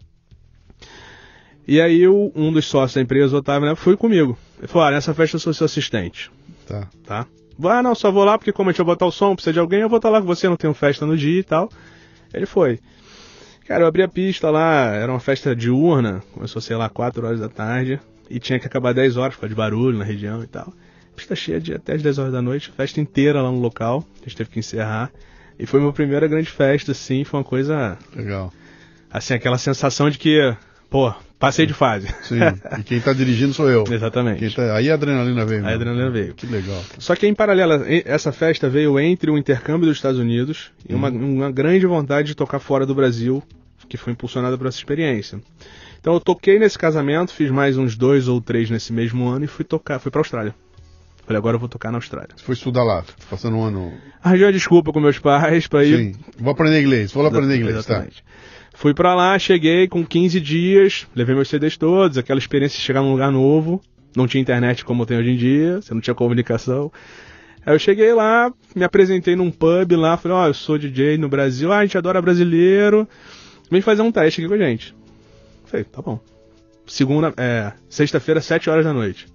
E aí o- um dos sócios da empresa, o Otávio, né, foi comigo. Ele falou, ah, nessa festa eu sou seu assistente, Tá. tá? Ah, não, só vou lá porque como a gente vai botar o som, precisa de alguém, eu vou estar lá com você, não tenho festa no dia e tal. Ele foi. Cara, eu abri a pista lá, era uma festa diurna, começou, sei lá, 4 horas da tarde, e tinha que acabar 10 horas, por causa de barulho na região e tal. Pista cheia de até as 10 horas da noite, festa inteira lá no local, a gente teve que encerrar. E foi minha primeira grande festa, assim, foi uma coisa, Legal. assim, aquela sensação de que, pô, passei de fase. Sim. e quem tá dirigindo sou eu. Exatamente. Tá- Aí a adrenalina veio. A mesmo. adrenalina veio. Que legal. Só que em paralelo, essa festa veio entre o intercâmbio dos Estados Unidos e uma, uma grande vontade de tocar fora do Brasil, que foi impulsionada por essa experiência. Então eu toquei nesse casamento, fiz mais uns dois ou três nesse mesmo ano e fui tocar, fui pra Austrália. Falei, agora eu vou tocar na Austrália. Você foi estudar lá, passando um ano. Arranjei uma desculpa com meus pais pra ir. Sim. Vou aprender inglês. Vou lá aprender inglês, tá? Fui pra lá, cheguei com 15 dias, levei meus CDs todos, aquela experiência de chegar num lugar novo. Não tinha internet como tem hoje em dia, você não tinha comunicação. Aí eu cheguei lá, me apresentei num pub lá, falei, ó, eu sou DJ no Brasil, ah, a gente adora brasileiro, vem fazer um teste aqui com a gente. Falei, tá bom. Segunda, é, sexta-feira, 7 horas da noite.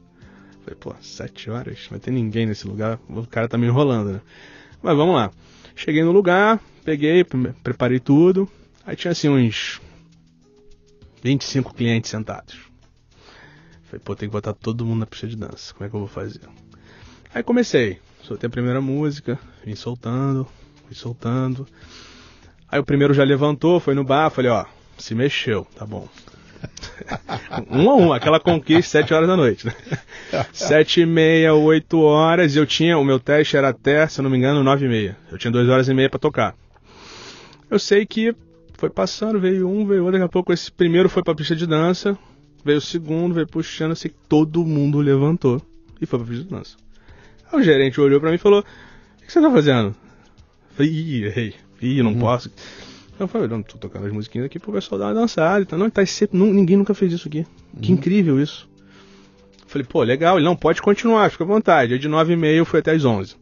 Falei, pô, sete horas? Vai ter ninguém nesse lugar. O cara tá me enrolando, né? Mas vamos lá. Cheguei no lugar, peguei, pre- preparei tudo. Aí tinha assim uns 25 clientes sentados. Falei, pô, tem que botar todo mundo na pista de dança. Como é que eu vou fazer? Aí comecei. Soltei a primeira música, vim soltando, fui soltando. Aí o primeiro já levantou, foi no bar, falei, ó, se mexeu, tá bom. <laughs> um a um, aquela conquista, sete horas da noite, né? <laughs> Sete e meia, oito horas, e eu tinha, o meu teste era até, se eu não me engano, nove e meia. Eu tinha duas horas e meia pra tocar. Eu sei que foi passando, veio um, veio outro, daqui a pouco esse primeiro foi pra pista de dança, veio o segundo, veio puxando, assim, todo mundo levantou e foi pra pista de dança. Aí o gerente olhou pra mim e falou, o que você tá fazendo? Eu falei, ih, errei, ih, não posso. Eu falei, não, tô tocando as musiquinhas aqui pro pessoal dar uma dançada. Então, não, tá sempre, ninguém nunca fez isso aqui. Que incrível isso. Falei, pô, legal, ele não pode continuar, fica à vontade. Aí de 9 e meia eu fui até as 11.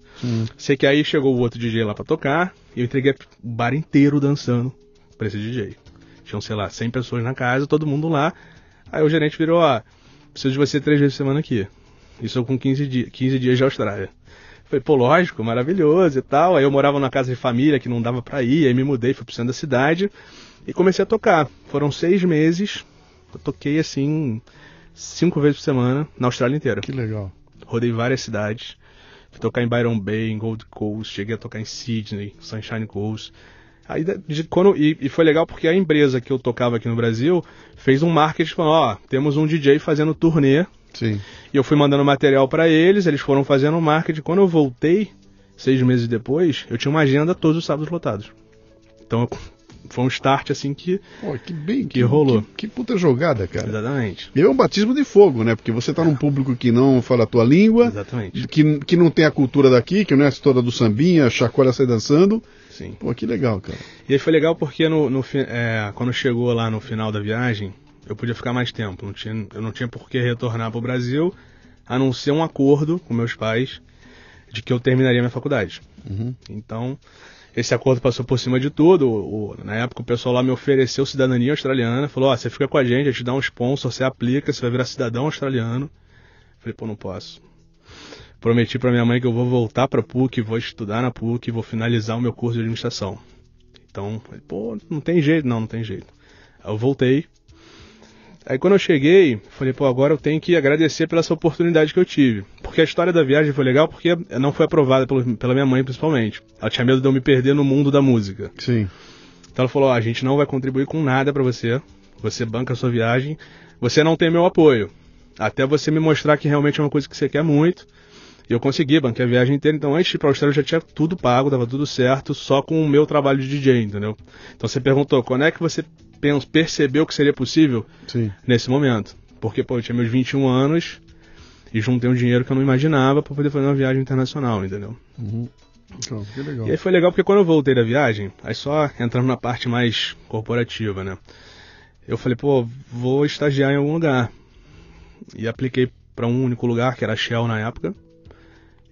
Sei que aí chegou o outro DJ lá pra tocar e eu entreguei o bar inteiro dançando pra esse DJ. Tinham, sei lá, 100 pessoas na casa, todo mundo lá. Aí o gerente virou, ó, preciso de você três vezes por semana aqui. Isso com 15, di 15 dias de Austrália. Falei, pô, lógico, maravilhoso e tal. Aí eu morava numa casa de família que não dava pra ir, aí me mudei, fui pro centro da cidade e comecei a tocar. Foram seis meses, eu toquei assim, cinco vezes por semana na Austrália inteira. Que legal. Rodei várias cidades. Fui tocar em Byron Bay, em Gold Coast, cheguei a tocar em Sydney, Sunshine Coast. Aí, de- quando, e, e foi legal porque a empresa que eu tocava aqui no Brasil fez um marketing falando, ó, temos um DJ fazendo turnê Sim. e eu fui mandando material pra eles, eles foram fazendo marketing. Quando eu voltei, seis meses depois, eu tinha uma agenda todos os sábados lotados. Então <laughs> foi um start assim que. Pô, que bem. Que rolou. Que, que puta jogada, cara. Exatamente. E é um batismo de fogo, né? Porque você tá num público que não fala a tua língua, Exatamente. que, que não tem a cultura daqui, que não é a história do sambinha, chacoalha sai dançando. Sim. Pô, que legal, cara. E aí foi legal porque no, no é, quando chegou lá no final da viagem, eu podia ficar mais tempo. Não tinha, eu não tinha por que retornar pro Brasil, a não ser um acordo com meus pais de que eu terminaria minha faculdade. Uhum. Então, esse acordo passou por cima de tudo. O- o- na época, o pessoal lá me ofereceu cidadania australiana. Falou: Ó, você fica com a gente, a gente dá um sponsor, você aplica, você vai virar cidadão australiano. Falei: pô, não posso. Prometi pra minha mãe que eu vou voltar pra PUC, vou estudar na PUC, vou finalizar o meu curso de administração. Então, pô, não tem jeito, não, não tem jeito. Aí eu voltei. Aí quando eu cheguei, falei, pô, agora eu tenho que agradecer pela essa oportunidade que eu tive. Porque a história da viagem foi legal porque não foi aprovada pela minha mãe, principalmente. Ela tinha medo de eu me perder no mundo da música. Sim. Então ela falou, ó, a gente não vai contribuir com nada pra você. Você banca a sua viagem. Você não tem meu apoio. Até você me mostrar que realmente é uma coisa que você quer muito. E eu consegui, banquei a viagem inteira. Então antes de ir pra Austrália eu já tinha tudo pago, tava tudo certo, só com o meu trabalho de DJ, entendeu? Então você perguntou, quando é que você percebeu que seria possível? Sim. nesse momento. Porque, pô, eu tinha meus 21 anos e juntei um dinheiro que eu não imaginava pra poder fazer uma viagem internacional, entendeu? Então, que legal. E aí foi legal porque quando eu voltei da viagem, aí só entrando na parte mais corporativa, né? Eu falei, pô, vou estagiar em algum lugar. E apliquei pra um único lugar, que era a Shell na época.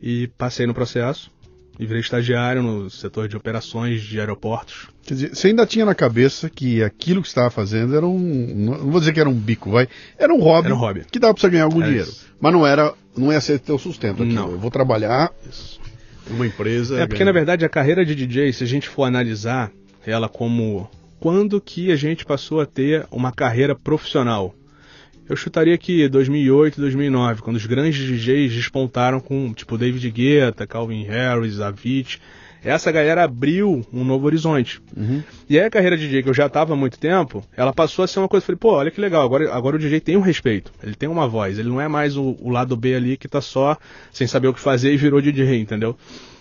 E passei no processo. E virei estagiário no setor de operações de aeroportos. Quer dizer, você ainda tinha na cabeça que aquilo que você estava fazendo era um. Não vou dizer que era um bico, vai. Era um hobby. Era um hobby. Que dava pra você ganhar algum Era dinheiro. isso. Mas não era. Não ia ser teu sustento aquilo. Não. Eu vou trabalhar Isso. numa empresa. É porque, na verdade, a carreira de DJ, se a gente for analisar ela como quando que a gente passou a ter uma carreira profissional. Eu chutaria que 2008, 2009, quando os grandes DJs despontaram com, tipo, David Guetta, Calvin Harris, Avicii. Essa galera abriu um novo horizonte. Uhum. E aí a carreira de DJ, que eu já tava há muito tempo, ela passou a ser uma coisa, eu falei, pô, olha que legal, agora, agora o DJ tem um respeito, ele tem uma voz, ele não é mais o, o lado B ali que tá só sem saber o que fazer e virou DJ, entendeu?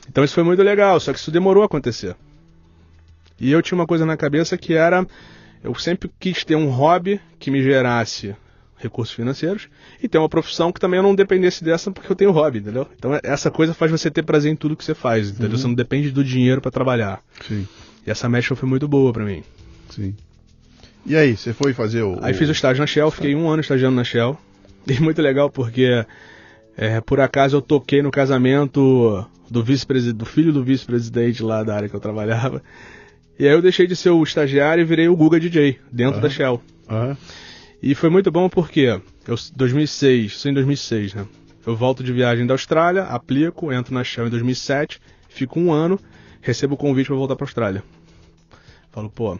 Então isso foi muito legal, só que isso demorou a acontecer. E eu tinha uma coisa na cabeça que era, eu sempre quis ter um hobby que me gerasse recursos financeiros e ter uma profissão que também eu não dependesse dessa porque eu tenho hobby, entendeu? Então essa coisa faz você ter prazer em tudo que você faz, entendeu? Você não depende do dinheiro para trabalhar. Sim, E essa mescla foi muito boa pra mim. sim. E aí, você foi fazer o. Aí fiz o estágio na Shell, fiquei um ano estagiando na Shell. <laughs> E muito legal porque, é, por acaso, eu toquei no casamento do, vice do filho do vice-presidente lá da área que eu trabalhava. E aí eu deixei de ser o estagiário e virei o Guga DJ, dentro da Shell. Ah, E foi muito bom porque, eu, 2006, isso em 2006, né? Eu volto de viagem da Austrália, aplico, entro na Shell em 2007, fico um ano, recebo o convite para voltar para Austrália. Falo, pô,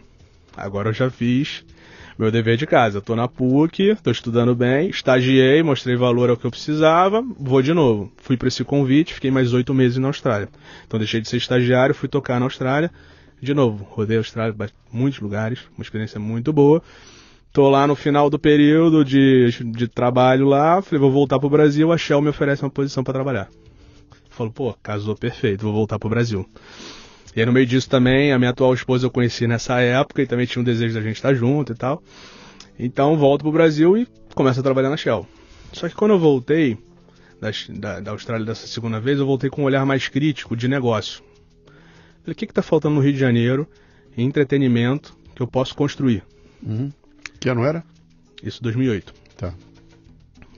agora eu já fiz meu dever de casa. Tô na PUC, tô estudando bem, estagiei, mostrei valor ao que eu precisava, vou de novo. Fui para esse convite, fiquei mais oito meses na Austrália. Então deixei de ser estagiário, fui tocar na Austrália. De novo, rodei a Austrália, muitos lugares, uma experiência muito boa. Tô lá no final do período de, de trabalho lá, falei, vou voltar pro Brasil, a Shell me oferece uma posição para trabalhar. Falo, pô, casou perfeito, vou voltar pro Brasil. E aí no meio disso também, a minha atual esposa eu conheci nessa época e também tinha um desejo da gente estar junto e tal. Então volto pro Brasil e começo a trabalhar na Shell. Só que quando eu voltei da, da, da Austrália dessa segunda vez, eu voltei com um olhar mais crítico de negócio. Falei, o que está faltando no Rio de Janeiro em entretenimento que eu posso construir? Uhum. Que ano era? Isso 2008. Tá.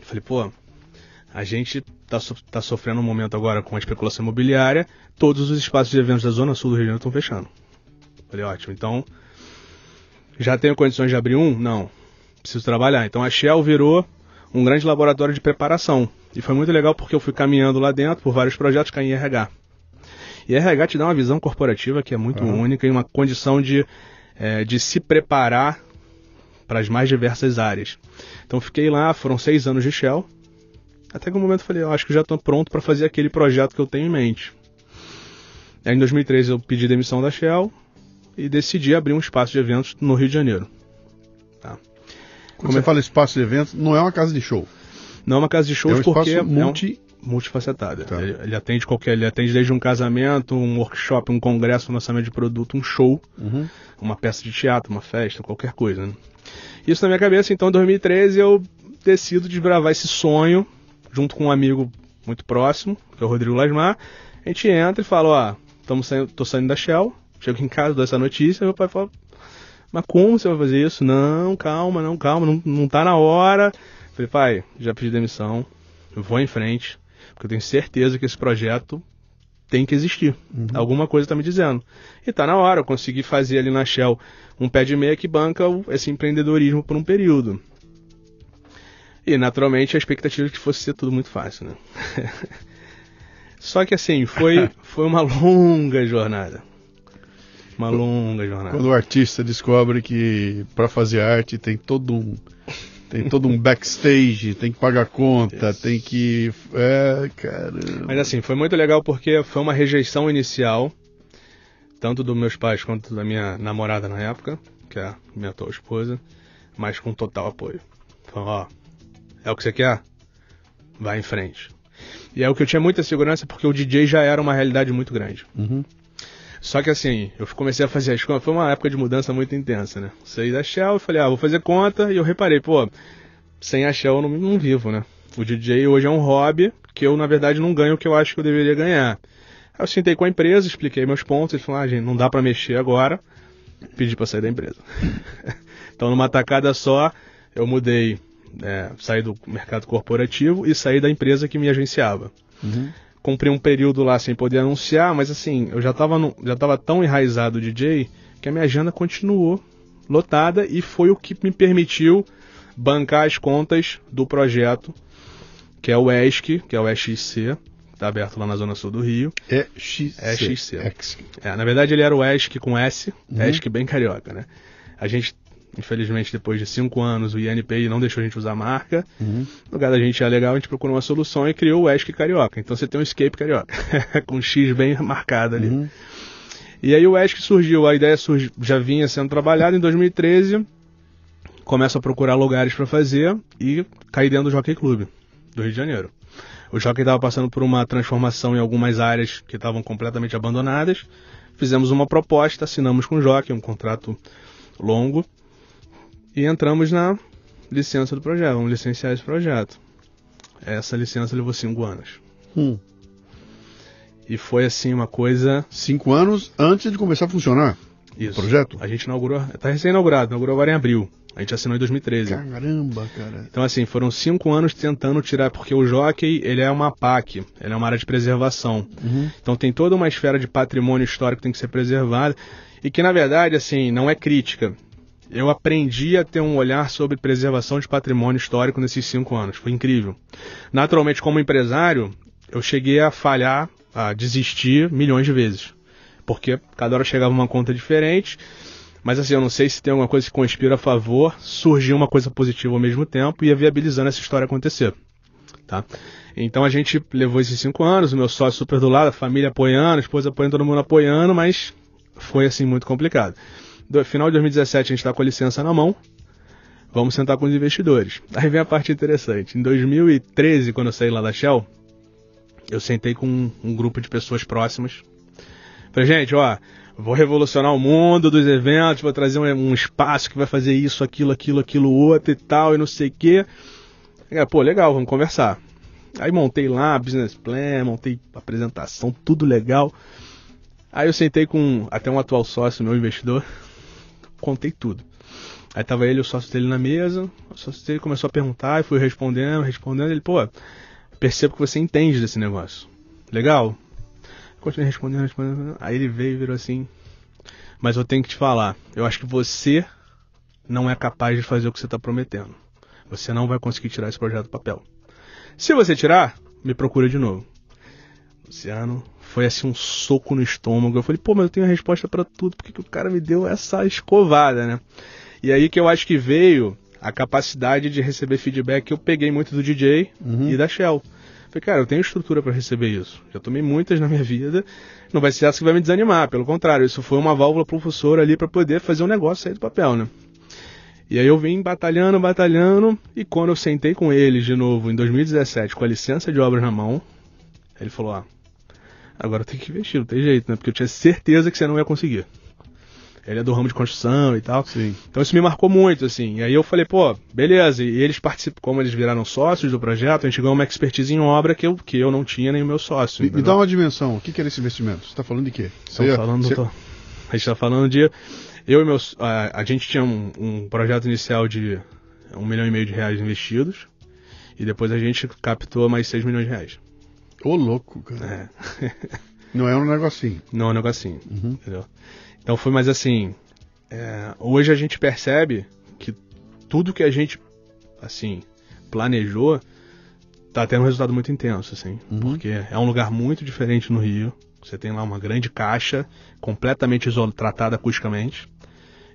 Falei, pô, a gente tá, so- tá sofrendo um momento agora com a especulação imobiliária, todos os espaços de eventos da Zona Sul do Rio de Janeiro estão fechando. Falei, ótimo, então já tenho condições de abrir um? Não. Preciso trabalhar. Então a Shell virou um grande laboratório de preparação. E foi muito legal porque eu fui caminhando lá dentro por vários projetos caí em RH. E RH te dá uma visão corporativa que é muito Aham. única e uma condição de, eh, de se preparar para as mais diversas áreas. Então fiquei lá, foram seis anos de Shell. Até que um momento eu falei, eu acho que já estou pronto para fazer aquele projeto que eu tenho em mente. Aí em 2013 eu pedi demissão da Shell e decidi abrir um espaço de eventos no Rio de Janeiro. Quando Como você é- fala espaço de eventos, não é uma casa de show. Não é uma casa de É shows um porque espaço é um- multi. multifacetada. Tá. Ele, ele atende qualquer, ele atende desde um casamento, um workshop, um congresso, um lançamento de produto, um show, Uhum. uma peça de teatro, uma festa, qualquer coisa. Né? Isso na minha cabeça, então em 2013 eu decido desbravar esse sonho junto com um amigo muito próximo, que é o Rodrigo Lasmar. A gente entra e fala, ó, tamo saindo, tô saindo da Shell, chego em casa, dou essa notícia, meu pai fala, mas como você vai fazer isso? Não, calma, não, calma, não, não tá na hora. Falei, pai, já pedi demissão, eu vou em frente, porque eu tenho certeza que esse projeto tem que existir. Alguma coisa tá me dizendo. E tá na hora, eu consegui fazer ali na Shell um pé de meia que banca esse empreendedorismo por um período. E naturalmente a expectativa é que fosse ser tudo muito fácil, né? <laughs> Só que assim, foi, foi uma longa jornada. Uma longa jornada. Quando o artista descobre que para fazer arte tem todo um tem todo um backstage, tem que pagar conta, tem que é, caramba. Mas assim, foi muito legal porque foi uma rejeição inicial, tanto dos meus pais quanto da minha namorada na época, que é a minha atual esposa, mas com total apoio. Falou, ó, é o que você quer? Vai em frente. E é o que eu tinha muita segurança porque o DJ já era uma realidade muito grande. Uhum. Só que assim, eu comecei a fazer as contas, foi uma época de mudança muito intensa, né? Saí da Shell e falei, ah, vou fazer conta, e eu reparei, pô, sem a Shell eu não, não vivo, né? O DJ hoje é um hobby que eu, na verdade, não ganho o que eu acho que eu deveria ganhar. Aí eu sentei com a empresa, expliquei meus pontos, eles falaram, ah, gente, não dá pra mexer agora, pedi pra sair da empresa. <laughs> então, numa tacada só, eu mudei, é, saí do mercado corporativo e saí da empresa que me agenciava Uhum. cumpri um período lá sem poder anunciar, mas assim, eu já estava já tava tão enraizado DJ que a minha agenda continuou lotada e foi o que me permitiu bancar as contas do projeto, que é o ESC, que é o EXC, está aberto lá na zona sul do Rio. É XC. É XC. X. É, na verdade ele era o ESC com S, Uhum. ESC bem carioca, né? A gente, infelizmente, depois de cinco anos, o INPI não deixou a gente usar a marca. Uhum. No lugar da gente é legal, a gente procurou uma solução e criou o ESC Carioca. Então você tem um escape carioca, <laughs> com um X bem marcado ali. Uhum. E aí o ESC surgiu, a ideia já vinha sendo trabalhada em 2013. Começo a procurar lugares para fazer e caí dentro do Jockey Club do Rio de Janeiro. O Jockey estava passando por uma transformação em algumas áreas que estavam completamente abandonadas. Fizemos uma proposta, assinamos com o Jockey, um contrato longo, e entramos na licença do projeto. Vamos licenciar esse projeto. Essa licença levou cinco anos. Hum. E foi assim uma coisa. Cinco anos antes de começar a funcionar. Isso. O projeto? A gente inaugurou. Está recém-inaugurado, inaugurou agora em abril. A gente assinou em 2013. Caramba, cara. Então, assim, foram cinco anos tentando tirar, porque o jockey, ele é uma PAC, ele é uma área de preservação. Uhum. Então tem toda uma esfera de patrimônio histórico que tem que ser preservada, e que, na verdade, assim, não é crítica. eu aprendi a ter um olhar sobre preservação de patrimônio histórico nesses cinco anos. Foi incrível. Naturalmente, como empresário, eu cheguei a falhar, a desistir milhões de vezes. Porque cada hora chegava uma conta diferente. Mas assim, eu não sei se tem alguma coisa que conspira a favor, surgiu uma coisa positiva ao mesmo tempo e ia viabilizando essa história acontecer. Tá? Então a gente levou esses cinco anos, o meu sócio super do lado, a família apoiando, a esposa apoiando, todo mundo apoiando, mas foi assim muito complicado. No final de 2017 a gente está com a licença na mão, vamos sentar com os investidores. Aí vem a parte interessante. Em 2013, quando eu saí lá da Shell, eu sentei com um, um grupo de pessoas próximas. Falei, gente, ó, vou revolucionar o mundo dos eventos, vou trazer um, um espaço que vai fazer isso, aquilo, aquilo, aquilo, outro e tal, e não sei o quê. É, pô, legal, vamos conversar. Aí montei lá business plan, montei apresentação, tudo legal. Aí eu sentei com até um atual sócio, meu investidor, contei tudo. Aí tava ele e o sócio dele na mesa, o sócio dele começou a perguntar, e fui respondendo, respondendo, ele, pô, percebo que você entende desse negócio. Legal? Continuei respondendo, respondendo. Aí ele veio e virou assim. Mas eu tenho que te falar, eu acho que você não é capaz de fazer o que você está prometendo. Você não vai conseguir tirar esse projeto do papel. Se você tirar, me procura de novo. Luciano, foi assim um soco no estômago. Eu falei, pô, mas eu tenho a resposta para tudo, por que, que o cara me deu essa escovada, né? E aí que eu acho que veio a capacidade de receber feedback que eu peguei muito do DJ e da Shell. Falei, cara, eu tenho estrutura para receber isso. Já tomei muitas na minha vida. Não vai ser essa que vai me desanimar. Pelo contrário, isso foi uma válvula propulsora ali para poder fazer um negócio sair do papel, né? E aí eu vim batalhando, batalhando, e quando eu sentei com eles de novo em 2017 com a licença de obras na mão, ele falou, ah, agora tem que investir, não tem jeito, né? Porque eu tinha certeza que você não ia conseguir. Ele é do ramo de construção e tal. Sim. Então isso me marcou muito, assim. E aí eu falei, pô, beleza. E eles participam, como eles viraram sócios do projeto, a gente ganhou uma expertise em obra que eu, que eu não tinha nem o meu sócio. Me, me dá uma dimensão. O que, que era esse investimento? Você está falando de quê? Você- falando, você- doutor. A gente está falando de. Eu e meus. A, a gente tinha um, um projeto inicial de um milhão e meio de reais investidos. E depois a gente captou mais 6 milhões de reais. Ô, louco, cara. É. <laughs> Não é um negocinho. Não é um negocinho. Entendeu? Então foi mais assim. é, hoje a gente percebe que tudo que a gente assim planejou tá tendo um resultado muito intenso, assim. Porque é um lugar muito diferente no Rio. Você tem lá uma grande caixa, completamente isolada, tratada acusticamente.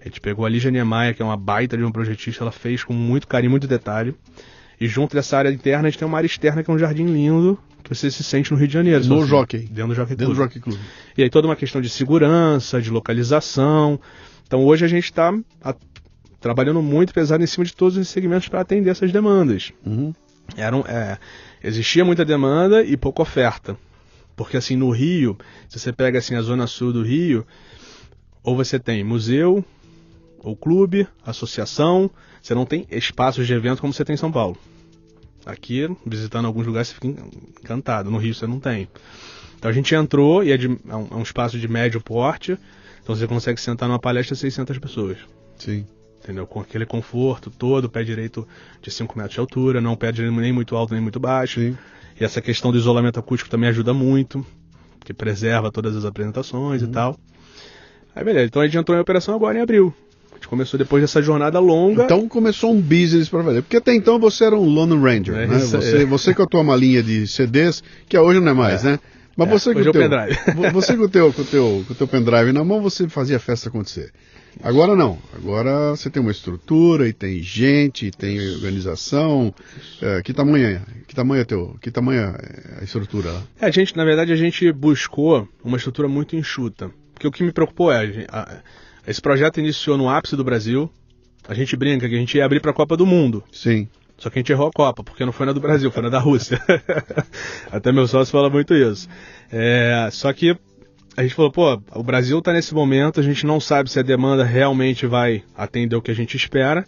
A gente pegou a Lígia Niemeyer, que é uma baita de uma projetista, ela fez com muito carinho, muito detalhe. E junto dessa área interna, a gente tem uma área externa que é um jardim lindo, que você se sente no Rio de Janeiro. No Assim, Jockey. Dentro do Jockey Dentro do Club. Jockey Club. E aí toda uma questão de segurança, de localização. Então hoje a gente está trabalhando muito pesado em cima de todos os segmentos para atender essas demandas. Uhum. Eram, é, existia muita demanda e pouca oferta. Porque assim, no Rio, se você pega assim a zona sul do Rio, ou você tem museu, ou clube, associação, você não tem espaços de evento como você tem em São Paulo. Aqui, visitando alguns lugares, você fica encantado. No Rio você não tem. Então a gente entrou e é, de- é um, é um espaço de médio porte. Então você consegue sentar numa palestra 600 pessoas. Sim. Entendeu? Com aquele conforto todo, pé direito de 5 metros de altura, não pé direito nem muito alto nem muito baixo. Sim. E essa questão do isolamento acústico também ajuda muito, que preserva todas as apresentações Uhum. e tal. Aí beleza, então a gente entrou em operação agora em abril. Começou depois dessa jornada longa. Então começou um business para valer. Porque até então você era um Lone Ranger, É né? Você, você com a tua malinha de CDs, que hoje não é mais, né? Mas É, você com é teu, <laughs> você com o teu, com o teu, com o teu pendrive na mão, você fazia a festa acontecer. Agora não. Agora você tem uma estrutura e tem gente, e tem organização. É, que tamanho é? Que tamanho é teu? Que tamanho é a estrutura lá? É, a gente, na verdade, a gente buscou uma estrutura muito enxuta. Porque o que me preocupou é, a a- esse projeto iniciou no ápice do Brasil. A gente brinca que a gente ia abrir para a Copa do Mundo. Sim. Só que a gente errou a Copa, porque não foi na do Brasil, foi na da Rússia. <laughs> Até meu sócio fala muito isso. É, só que a gente falou, pô, o Brasil está nesse momento, a gente não sabe se a demanda realmente vai atender o que a gente espera.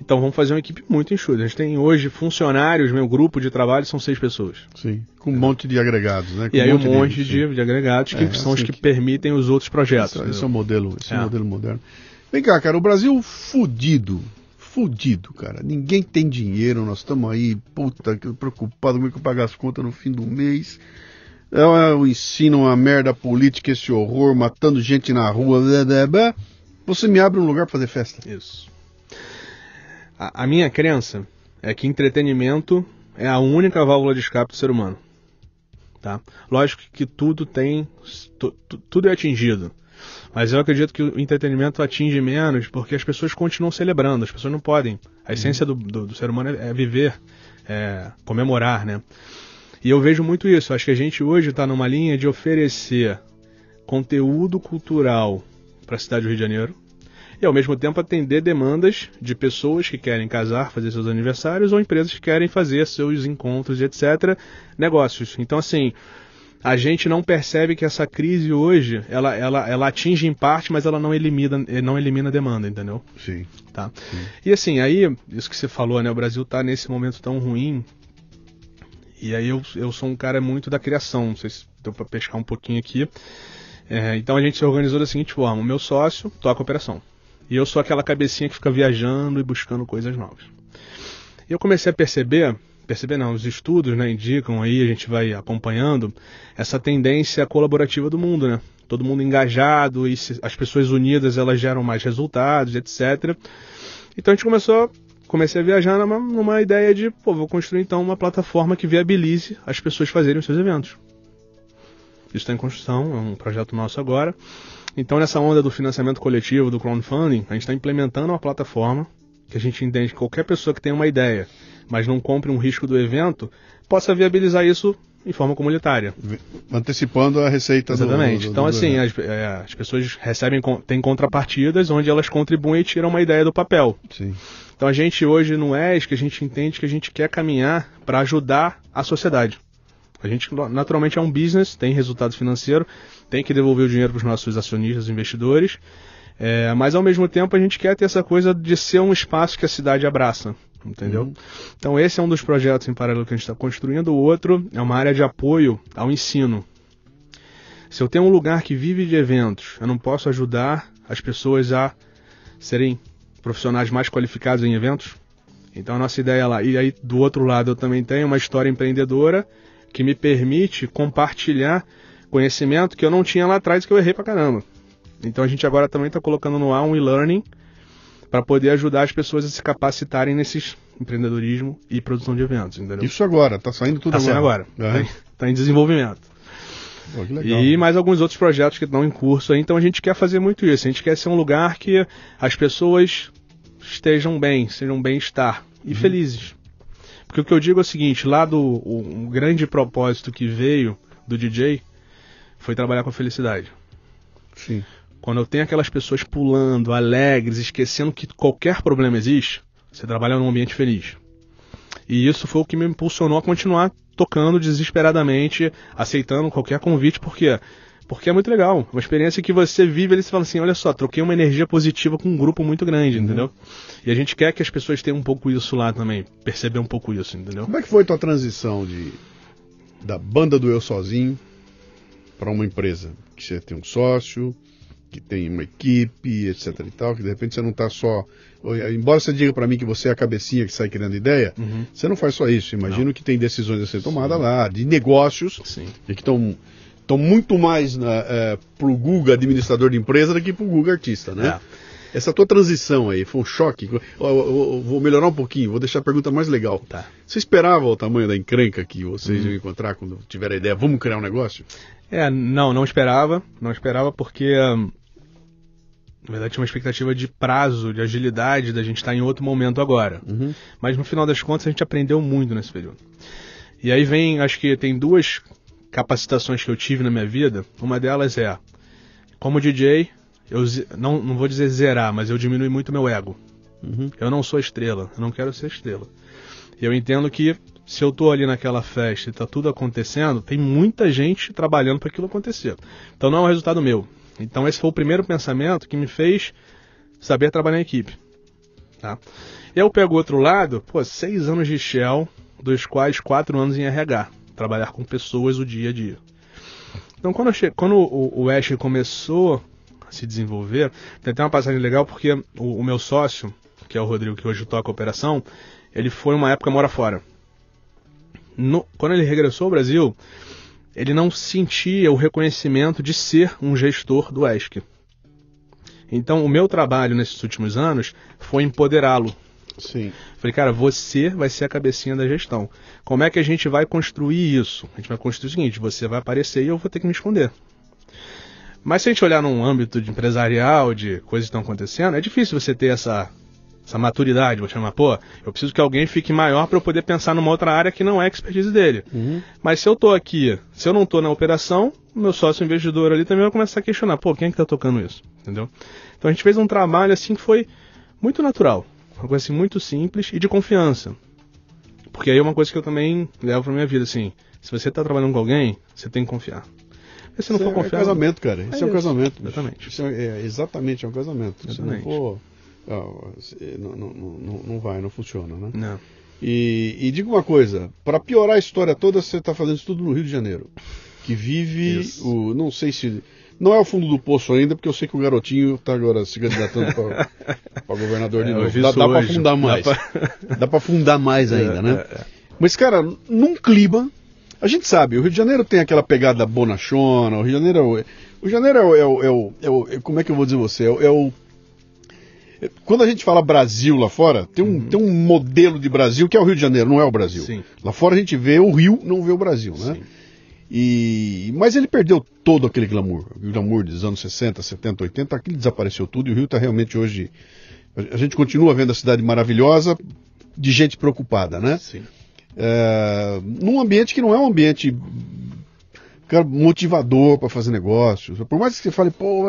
Então vamos fazer uma equipe muito enxuta. A gente tem hoje funcionários, meu grupo de trabalho são seis pessoas. Sim. Com um monte de agregados, né? Com E aí um monte de, sim. de agregados que É, são os assim que, que- permitem os outros projetos. Esse, esse é o modelo, esse é. o É. modelo moderno. Vem cá, cara, o Brasil fudido. Fudido, cara. Ninguém tem dinheiro, nós estamos aí, puta, preocupado como é que eu pagar as contas no fim do mês. É, o ensino, uma merda política, esse horror, matando gente na rua, blá, blá, blá. Você me abre um lugar pra fazer festa. Isso. A, a minha crença é que entretenimento é a única válvula de escape do ser humano. Tá? Lógico que tudo tem. tu- tu- tudo é atingido. Mas eu acredito que o entretenimento atinge menos porque as pessoas continuam celebrando, as pessoas não podem. A essência do, do- do ser humano é, é viver, é comemorar, né? E eu vejo muito isso. Acho que a gente hoje está numa linha de oferecer conteúdo cultural para a cidade do Rio de Janeiro e ao mesmo tempo atender demandas de pessoas que querem casar, fazer seus aniversários ou empresas que querem fazer seus encontros, etc. Negócios. Então assim, a gente não percebe que essa crise hoje ela, ela, ela atinge em parte, mas ela não elimina não elimina a demanda, entendeu? Sim. Tá? E assim, aí, isso que você falou, né? O Brasil tá nesse momento tão ruim. E aí eu, eu sou um cara muito da criação, não sei se deu pra pescar um pouquinho aqui. É, então a gente se organizou da seguinte forma: o meu sócio toca a operação. E eu sou aquela cabecinha que fica viajando e buscando coisas novas. E eu comecei a perceber, perceber não, os estudos né, indicam aí, a gente vai acompanhando, essa tendência colaborativa do mundo, né? Todo mundo engajado e se- as pessoas unidas elas geram mais resultados, etc. Então a gente começou, comecei a viajar numa, numa ideia de, pô, vou construir então uma plataforma que viabilize as pessoas fazerem os seus eventos. Isso está em construção, é um projeto nosso agora. Então nessa onda do financiamento coletivo, do crowdfunding, a gente está implementando uma plataforma que a gente entende que qualquer pessoa que tenha uma ideia, mas não compre um risco do evento, possa viabilizar isso em forma comunitária. Antecipando a receita Exatamente. do, do, então, do assim, as, é, as pessoas recebem, têm contrapartidas onde elas contribuem e tiram uma ideia do papel. Sim. Então, a gente hoje no ESC, a gente entende que a gente quer caminhar para ajudar a sociedade. A gente, naturalmente, é um business, tem resultado financeiro, tem que devolver o dinheiro para os nossos acionistas, investidores, é, mas ao mesmo tempo a gente quer ter essa coisa de ser um espaço que a cidade abraça. Entendeu? Então esse é um dos projetos em paralelo que a gente está construindo. O outro é uma área de apoio ao ensino. Se eu tenho um lugar que vive de eventos, eu não posso ajudar as pessoas a serem profissionais mais qualificados em eventos? Então a nossa ideia é lá. E aí do outro lado eu também tenho uma história empreendedora que me permite compartilhar conhecimento que eu não tinha lá atrás que eu errei pra caramba. Então a gente agora também está colocando no ar um e-learning para poder ajudar as pessoas a se capacitarem nesses empreendedorismo e produção de eventos, entendeu? Isso agora, tá saindo tudo Tá agora. agora. Aham. Tá, em- tá em desenvolvimento. Pô. E mais alguns outros projetos que estão em curso aí. Então a gente quer fazer muito isso. A gente quer ser um lugar que as pessoas estejam bem, sejam bem-estar e felizes. Porque o que eu digo é o seguinte, lá do o, um grande propósito que veio do DJ foi trabalhar com a felicidade. Sim. Quando eu tenho aquelas pessoas pulando, alegres, esquecendo que qualquer problema existe, você trabalha num ambiente feliz. E isso foi o que me impulsionou a continuar tocando desesperadamente, aceitando qualquer convite, por quê? Porque é muito legal. Uma experiência que você vive ali, você fala assim, olha só, troquei uma energia positiva com um grupo muito grande, entendeu? E a gente quer que as pessoas tenham um pouco isso lá também, perceber um pouco isso, entendeu? Como é que foi tua transição de da banda do eu sozinho para uma empresa que você tem um sócio, que tem uma equipe, etc e tal, que de repente você não tá só, embora você diga para mim que você é a cabecinha que sai criando ideia, Uhum. você não faz só isso. Imagino que tem decisões a ser tomadas lá, de negócios, Sim. e que estão estão muito mais é, pro Guga administrador de empresa do que pro Guga artista, né? É. Essa tua transição aí foi um choque. Eu, eu- eu vou melhorar um pouquinho, vou deixar a pergunta mais legal. Tá. Você esperava o tamanho da encrenca que vocês iam encontrar quando tiveram a ideia? Vamos criar um negócio? É, não, não esperava. Não esperava porque, na verdade, tinha uma expectativa de prazo, de agilidade, da gente estar em outro momento agora. Mas no final das contas, a gente aprendeu muito nesse período. E aí vem, acho que tem duas capacitações que eu tive na minha vida. Uma delas é, como DJ, eu não, não vou dizer zerar, mas eu diminui muito meu ego. Eu não sou estrela, eu não quero ser estrela. E eu entendo que se eu tô ali naquela festa e tá tudo acontecendo, tem muita gente trabalhando para aquilo acontecer. Então não é um resultado meu. Então esse foi o primeiro pensamento que me fez saber trabalhar em equipe. Tá? Eu pego o outro lado, pô, seis anos de Shell, dos quais quatro anos em RH. Trabalhar com pessoas o dia a dia. Então quando, che... quando o, o Ash começou a se desenvolver, tem até uma passagem legal porque o, o meu sócio, que é o Rodrigo, que hoje toca a operação, ele foi uma época mora fora. No- quando ele regressou ao Brasil, ele não sentia o reconhecimento de ser um gestor do ESC. Então, o meu trabalho nesses últimos anos foi empoderá-lo. Sim. Falei, cara, você vai ser a cabecinha da gestão. Como é que a gente vai construir isso? A gente vai construir o seguinte: você vai aparecer e eu vou ter que me esconder. Mas se a gente olhar num âmbito de empresarial, de coisas que estão acontecendo, é difícil você ter essa, essa maturidade. Vou chamar, pô, eu preciso que alguém fique maior para eu poder pensar numa outra área que não é expertise dele. Mas se eu tô aqui, se eu não tô na operação, o meu sócio investidor ali também vai começar a questionar, pô, quem é que tá tocando isso? Entendeu? Então a gente fez um trabalho assim que foi muito natural. Uma coisa assim muito simples e de confiança. Porque aí é uma coisa que eu também levo pra minha vida, assim. Se você tá trabalhando com alguém, você tem que confiar. Porque se não Isso for é, confiar. é casamento, cara. Isso é, um isso. casamento. bicho. Exatamente. Isso é, é exatamente é um casamento. Se não Exatamente. for. Não, não, não, não vai, não funciona, né? Não. E, e diga uma coisa, para piorar a história toda, você está fazendo isso tudo no Rio de Janeiro. Que vive Isso. o. Não sei se. Não é o fundo do poço ainda, porque eu sei que o garotinho está agora se candidatando para governador de É, novo. Dá, dá para Dá mais. Dá para afundar mais <laughs> ainda, né? É, é. Mas, cara, num clima. A gente sabe, o Rio de Janeiro tem aquela pegada bonachona, o Rio de Janeiro é o. O Rio de Janeiro é o. é o- é o- é é- como é que eu vou dizer você? É o. é é- quando a gente fala Brasil lá fora, tem um, tem um modelo de Brasil que é o Rio de Janeiro, não é o Brasil. Uhum. Sim. Lá fora a gente vê o Rio, não vê o Brasil, né? Sim. E, mas ele perdeu todo aquele glamour. O glamour dos anos 60, 70, 80, aquilo desapareceu tudo e o Rio está realmente hoje. A gente continua vendo a cidade maravilhosa de gente preocupada, né? Sim. É, num ambiente que não é um ambiente cara, motivador para fazer negócios. Por mais que você fale, pô,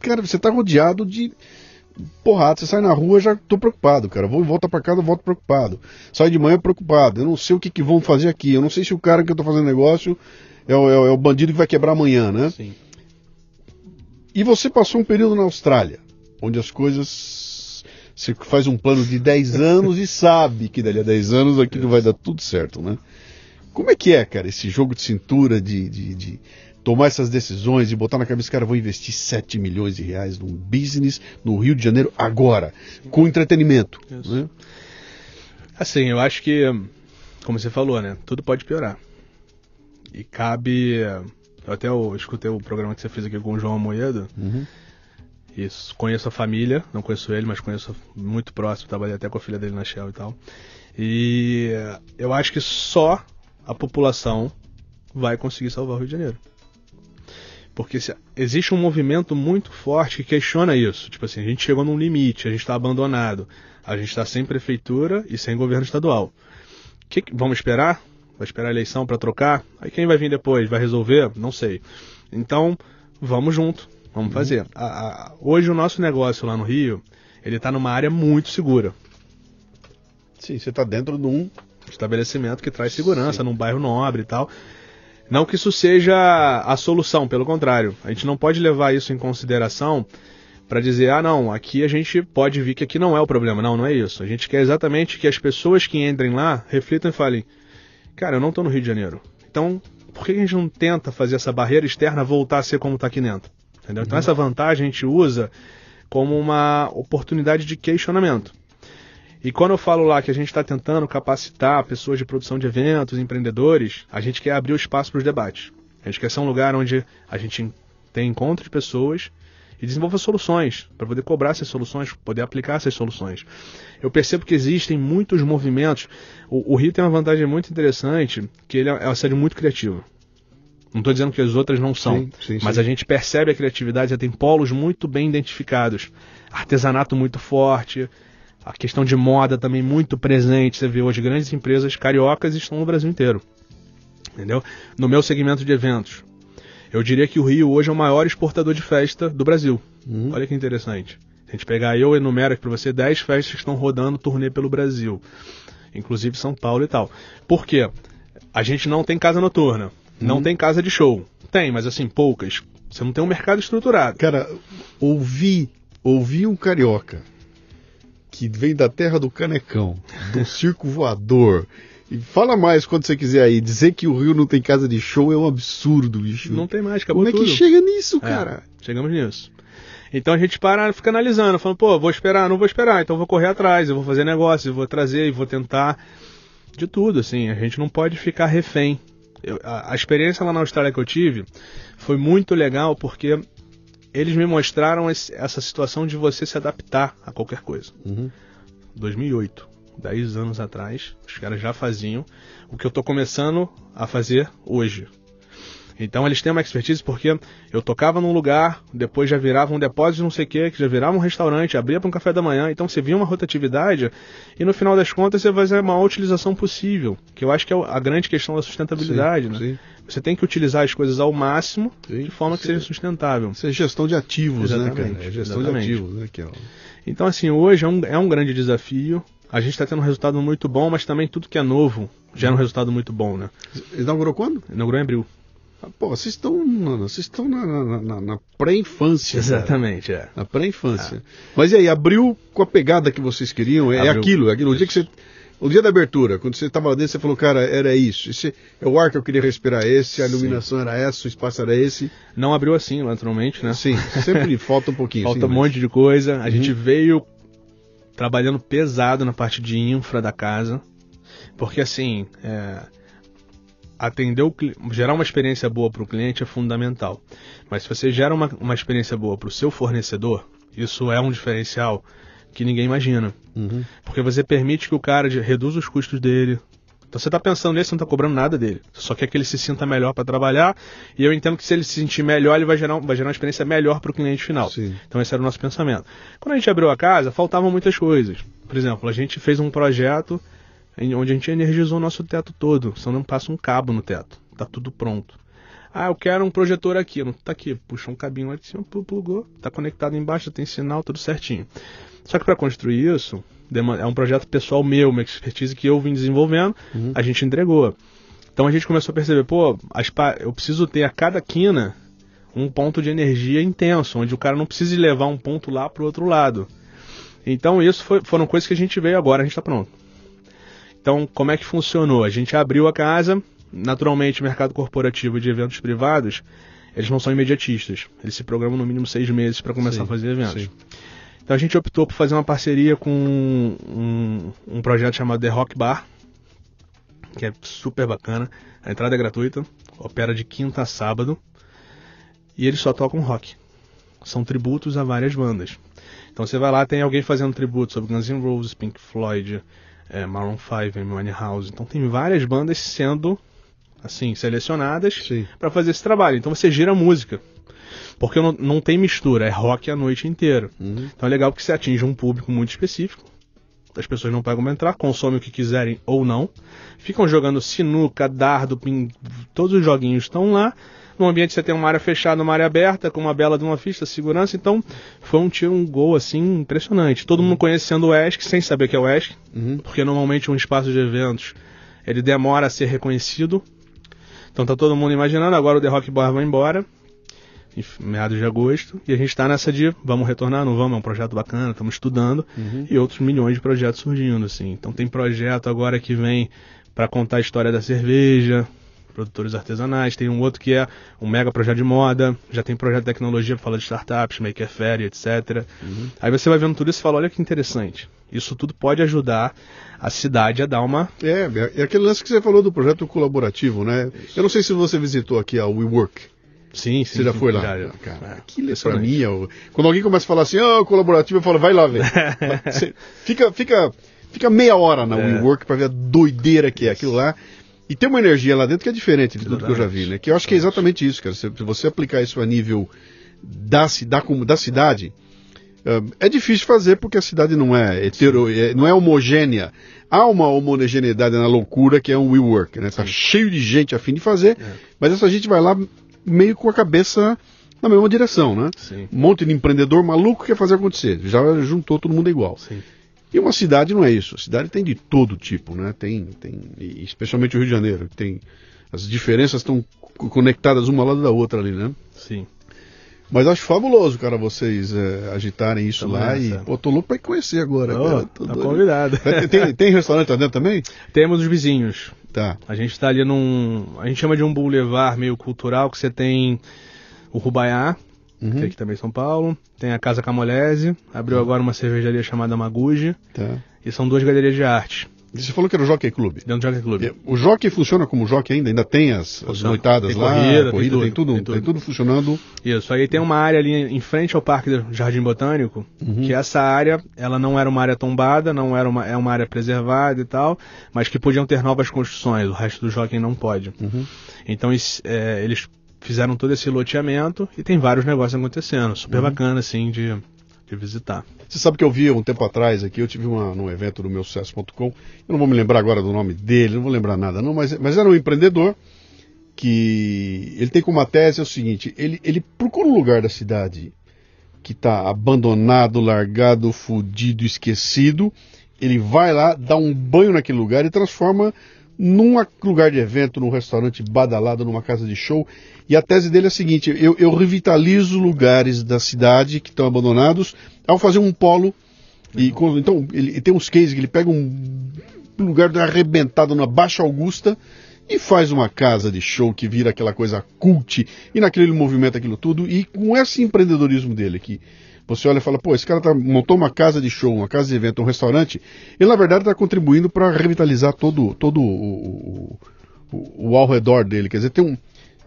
cara, você tá rodeado de porrada. Você sai na rua, já tô preocupado, cara. Vou voltar para casa, volto preocupado. Saio de manhã preocupado. Eu não sei o que, que vão fazer aqui. Eu não sei se o cara que eu tô fazendo negócio é o, é o- é o bandido que vai quebrar amanhã, né? Sim. E você passou um período na Austrália, onde as coisas. Você faz um plano de 10 <laughs> anos e sabe que dali a 10 anos aquilo vai dar tudo certo, né? Como é que é, cara, esse jogo de cintura de, de, de tomar essas decisões e botar na cabeça, cara, vou investir 7 milhões de reais num business no Rio de Janeiro agora, com entretenimento. Né? Assim, eu acho que, como você falou, né? Tudo pode piorar. E cabe. Eu até eu escutei o programa que você fez aqui com o João Moedo. Uhum. Isso, conheço a família, não conheço ele, mas conheço muito próximo, trabalhei até com a filha dele na Shell e tal. E eu acho que só a população vai conseguir salvar o Rio de Janeiro. Porque se- existe um movimento muito forte que questiona isso. Tipo assim, a gente chegou num limite, a gente está abandonado, a gente está sem prefeitura e sem governo estadual. Que vamos esperar? Vai esperar a eleição para trocar? Aí quem vai vir depois? Vai resolver? Não sei. Então, vamos junto, vamos fazer. A- a- hoje o nosso negócio lá no Rio, ele está numa área muito segura. Sim, você está dentro de um. Estabelecimento que traz segurança num bairro nobre e tal. Não que isso seja a solução, pelo contrário. A gente não pode levar isso em consideração para dizer, ah, não, aqui a gente pode vir que aqui não é o problema. Não, não é isso. A gente quer exatamente que as pessoas que entrem lá reflitam e falem, cara, eu não estou no Rio de Janeiro. Então, por que a gente não tenta fazer essa barreira externa voltar a ser como está aqui dentro? Entendeu? Então, essa vantagem a gente usa como uma oportunidade de questionamento. E quando eu falo lá que a gente está tentando capacitar pessoas de produção de eventos, empreendedores, a gente quer abrir o espaço para os debates. A gente quer ser um lugar onde a gente tem encontro de pessoas e desenvolva soluções, para poder cobrar essas soluções, poder aplicar essas soluções. Eu percebo que existem muitos movimentos. O, o Rio tem uma vantagem muito interessante, que ele é é uma cidade muito criativa. Não estou dizendo que as outras não são, Sim, sim, mas sim. a gente percebe a criatividade, já tem polos muito bem identificados. Artesanato muito forte, a questão de moda também muito presente. Você vê hoje grandes empresas cariocas estão no Brasil inteiro. Entendeu? No meu segmento de eventos, eu diria que o Rio hoje é o maior exportador de festa do Brasil. Uhum. Olha que interessante. Se a gente pegar, eu enumero aqui para você 10 festas que estão rodando turnê pelo Brasil. Inclusive São Paulo e tal. Por quê? A gente não tem casa noturna. Não tem casa de show. Tem, mas assim, poucas. Você não tem um mercado estruturado. Cara, ouvi, ouvi um carioca que vem da terra do canecão, do <laughs> circo voador. E fala mais quando você quiser aí. Dizer que o Rio não tem casa de show é um absurdo, bicho. Não tem mais, acabou Como é tudo. que chega nisso, É, cara? chegamos nisso. Então a gente para, fica analisando, falando, pô, vou esperar, não vou esperar, então vou correr atrás, eu vou fazer negócio, eu vou trazer, eu vou tentar de tudo, assim, a gente não pode ficar refém. Eu- a, a experiência lá na Austrália que eu tive foi muito legal porque eles me mostraram esse- essa situação de você se adaptar a qualquer coisa. Uhum. 2008, 10 anos atrás, os caras já faziam o que eu tô começando a fazer hoje. Então eles têm uma expertise porque eu tocava num lugar, depois já virava um depósito de não sei o que, que já virava um restaurante, abria para um café da manhã, então você via uma rotatividade e no final das contas você vai fazer a maior utilização possível, que eu acho que é a grande questão da sustentabilidade, Sim, né? sim. Você tem que utilizar as coisas ao máximo Sim. de forma que seja sustentável. Isso é gestão de ativos, né, Exatamente, cara? É gestão exatamente. de ativos, né? Que é Então, assim, hoje é um, é um grande desafio. A gente está tendo um resultado muito bom, mas também tudo que é novo gera um resultado muito bom, né? Inaugurou quando? Inaugurou em abril. Ah, Pô, vocês estão, na- vocês estão na, na- na- na pré-infância. cara. Exatamente, é. Na pré-infância. Mas e aí, abriu com a pegada que vocês queriam? É, é aquilo, é aquilo. O dia que você. O dia da abertura, quando você estava lá dentro, você falou, cara, era isso. Esse é o ar que eu queria respirar esse, a Sim. iluminação era essa, o espaço era esse. Não abriu assim, naturalmente, né? Sim, sempre <laughs> falta um pouquinho. Falta sim, um monte de coisa. A gente Uhum. veio trabalhando pesado na parte de infra da casa. Porque, assim, é, atender o gerar uma experiência boa para o cliente é fundamental. Mas se você gera uma, uma experiência boa para o seu fornecedor, isso é um diferencial que ninguém imagina. Uhum. Porque você permite que o cara reduza os custos dele. Então você está pensando nele, você não está cobrando nada dele. Só quer que ele se sinta melhor para trabalhar. E eu entendo que se ele se sentir melhor, ele vai gerar, vai gerar uma experiência melhor para o cliente final. Sim. Então esse era o nosso pensamento. Quando a gente abriu a casa, faltavam muitas coisas. Por exemplo, a gente fez um projeto onde a gente energizou o nosso teto todo. Só não passa um cabo no teto. Tá tudo pronto. Ah, eu quero um projetor aqui. Não tá aqui. Puxa um cabinho lá de cima, plu- plugou. Tá conectado embaixo, tem sinal, tudo certinho. Só que para construir isso, é um projeto pessoal meu, uma expertise que eu vim desenvolvendo, a gente entregou. Então a gente começou a perceber, pô, eu preciso ter a cada quina um ponto de energia intenso, onde o cara não precisa levar um ponto lá para o outro lado. Então isso foi- foram coisas que a gente veio agora, a gente está pronto. Então como é que funcionou? A gente abriu a casa, naturalmente o mercado corporativo de eventos privados, eles não são imediatistas. Eles se programam no mínimo seis meses para começar Sim, a fazer eventos. sim. Então a gente optou por fazer uma parceria com um, um projeto chamado The Rock Bar, que é super bacana. A entrada é gratuita, opera de quinta a sábado e eles só tocam rock. São tributos a várias bandas. Então você vai lá, tem alguém fazendo tributo sobre Guns N' Roses, Pink Floyd, eh, Maroon 5, Amy House. Então tem várias bandas sendo assim selecionadas para fazer esse trabalho. Então você gira música. Porque não, não tem mistura, é rock a noite inteira. Uhum. Então é legal porque você atinge um público muito específico. As pessoas não pagam pra entrar, consomem o que quiserem ou não. Ficam jogando sinuca, dardo, ping, todos os joguinhos estão lá. No ambiente você tem uma área fechada, uma área aberta, com uma bela de uma ficha, segurança. Então foi um tiro, um gol assim impressionante. Todo mundo conhecendo o ESC, sem saber que é o ESC, Uhum. porque normalmente um espaço de eventos ele demora a ser reconhecido. Então tá todo mundo imaginando, agora o The Rock Bar vai embora, em meados de agosto, e a gente tá nessa de vamos retornar, não vamos, é um projeto bacana, estamos estudando, e outros milhões de projetos surgindo, assim. Então tem projeto agora que vem para contar a história da cerveja, produtores artesanais, tem um outro que é um mega projeto de moda, já tem projeto de tecnologia para falar de startups, Maker Fair, etc. Aí você vai vendo tudo isso e fala, olha que interessante. Isso tudo pode ajudar a cidade a dar uma É, é aquele lance que você falou do projeto colaborativo, né? Eu não sei se você visitou aqui a WeWork. Sim, sim. Você já sim, foi lá? já. Cara, É, é pra mim. é Quando alguém começa a falar assim, ah, colaborativo, eu falo, vai lá ver. <laughs> Fica, fica, fica meia hora na É. WeWork pra ver a doideira que é aquilo lá. E tem uma energia lá dentro que é diferente de tudo que eu já vi, né? Que eu acho que é exatamente isso, cara. Se você aplicar isso a nível da, da, da cidade, ah, é difícil fazer porque a cidade não é hetero, é- não é homogênea. Há uma homogeneidade na loucura que é um WeWork, né? Tá cheio de gente a fim de fazer, É. mas essa gente vai lá meio com a cabeça na mesma direção, né? Sim. Um monte de empreendedor maluco quer fazer acontecer. Já juntou todo mundo igual. Sim. E uma cidade não é isso. A cidade tem de todo tipo, né? Tem, tem, especialmente o Rio de Janeiro, tem as diferenças estão co- conectadas uma ao lado da outra ali, né? Sim. Mas acho fabuloso, cara, vocês é, agitarem isso Tamo lá nessa. e pô, tô louco pra ir conhecer agora, Ô, cara. Tá doido. convidado. Tem, tem, tem restaurante lá dentro também? Temos os vizinhos. Tá. A gente tá ali num. A gente chama de um boulevard meio cultural, que você tem o Rubaiá, que é Uhum. aqui também em São Paulo. Tem a Casa Camolese, abriu agora uma cervejaria chamada Maguji. Tá. E são duas galerias de arte. Você falou que era o Jockey Club. dentro do Jockey Club. O Jockey funciona como Jockey ainda? Ainda tem as, as noitadas Tem lá, corrida, tem corrida, tem, tudo, tudo, tem tem tudo. funcionando. Isso, aí tem uma área ali em frente ao Parque do Jardim Botânico, que essa área, ela não era uma área tombada, não era uma, é uma área preservada e tal, mas que podiam ter novas construções, o resto do Jockey não pode. Então es- é, eles fizeram todo esse loteamento e tem vários negócios acontecendo, super bacana assim de, de visitar. Você sabe que eu vi um tempo atrás aqui, eu tive uma, num evento do meu sucesso.com, eu não vou me lembrar agora do nome dele, não vou lembrar nada não, mas, mas era um empreendedor que ele tem como uma tese é o seguinte, ele, ele procura um lugar da cidade que está abandonado, largado, fudido, esquecido, ele vai lá, dá um banho naquele lugar e transforma num lugar de evento, num restaurante badalado, numa casa de show. E a tese dele é a seguinte: eu, eu revitalizo lugares da cidade que estão abandonados ao fazer um polo. E com- então ele, tem uns cases que ele pega um lugar arrebentado na Baixa Augusta e faz uma casa de show que vira aquela coisa cult e naquele ele movimenta aquilo tudo e com esse empreendedorismo dele aqui você olha e fala, pô, esse cara tá, montou uma casa de show, uma casa de evento, um restaurante, ele na verdade está contribuindo para revitalizar todo, todo o, o, o ao redor dele, quer dizer, tem, um,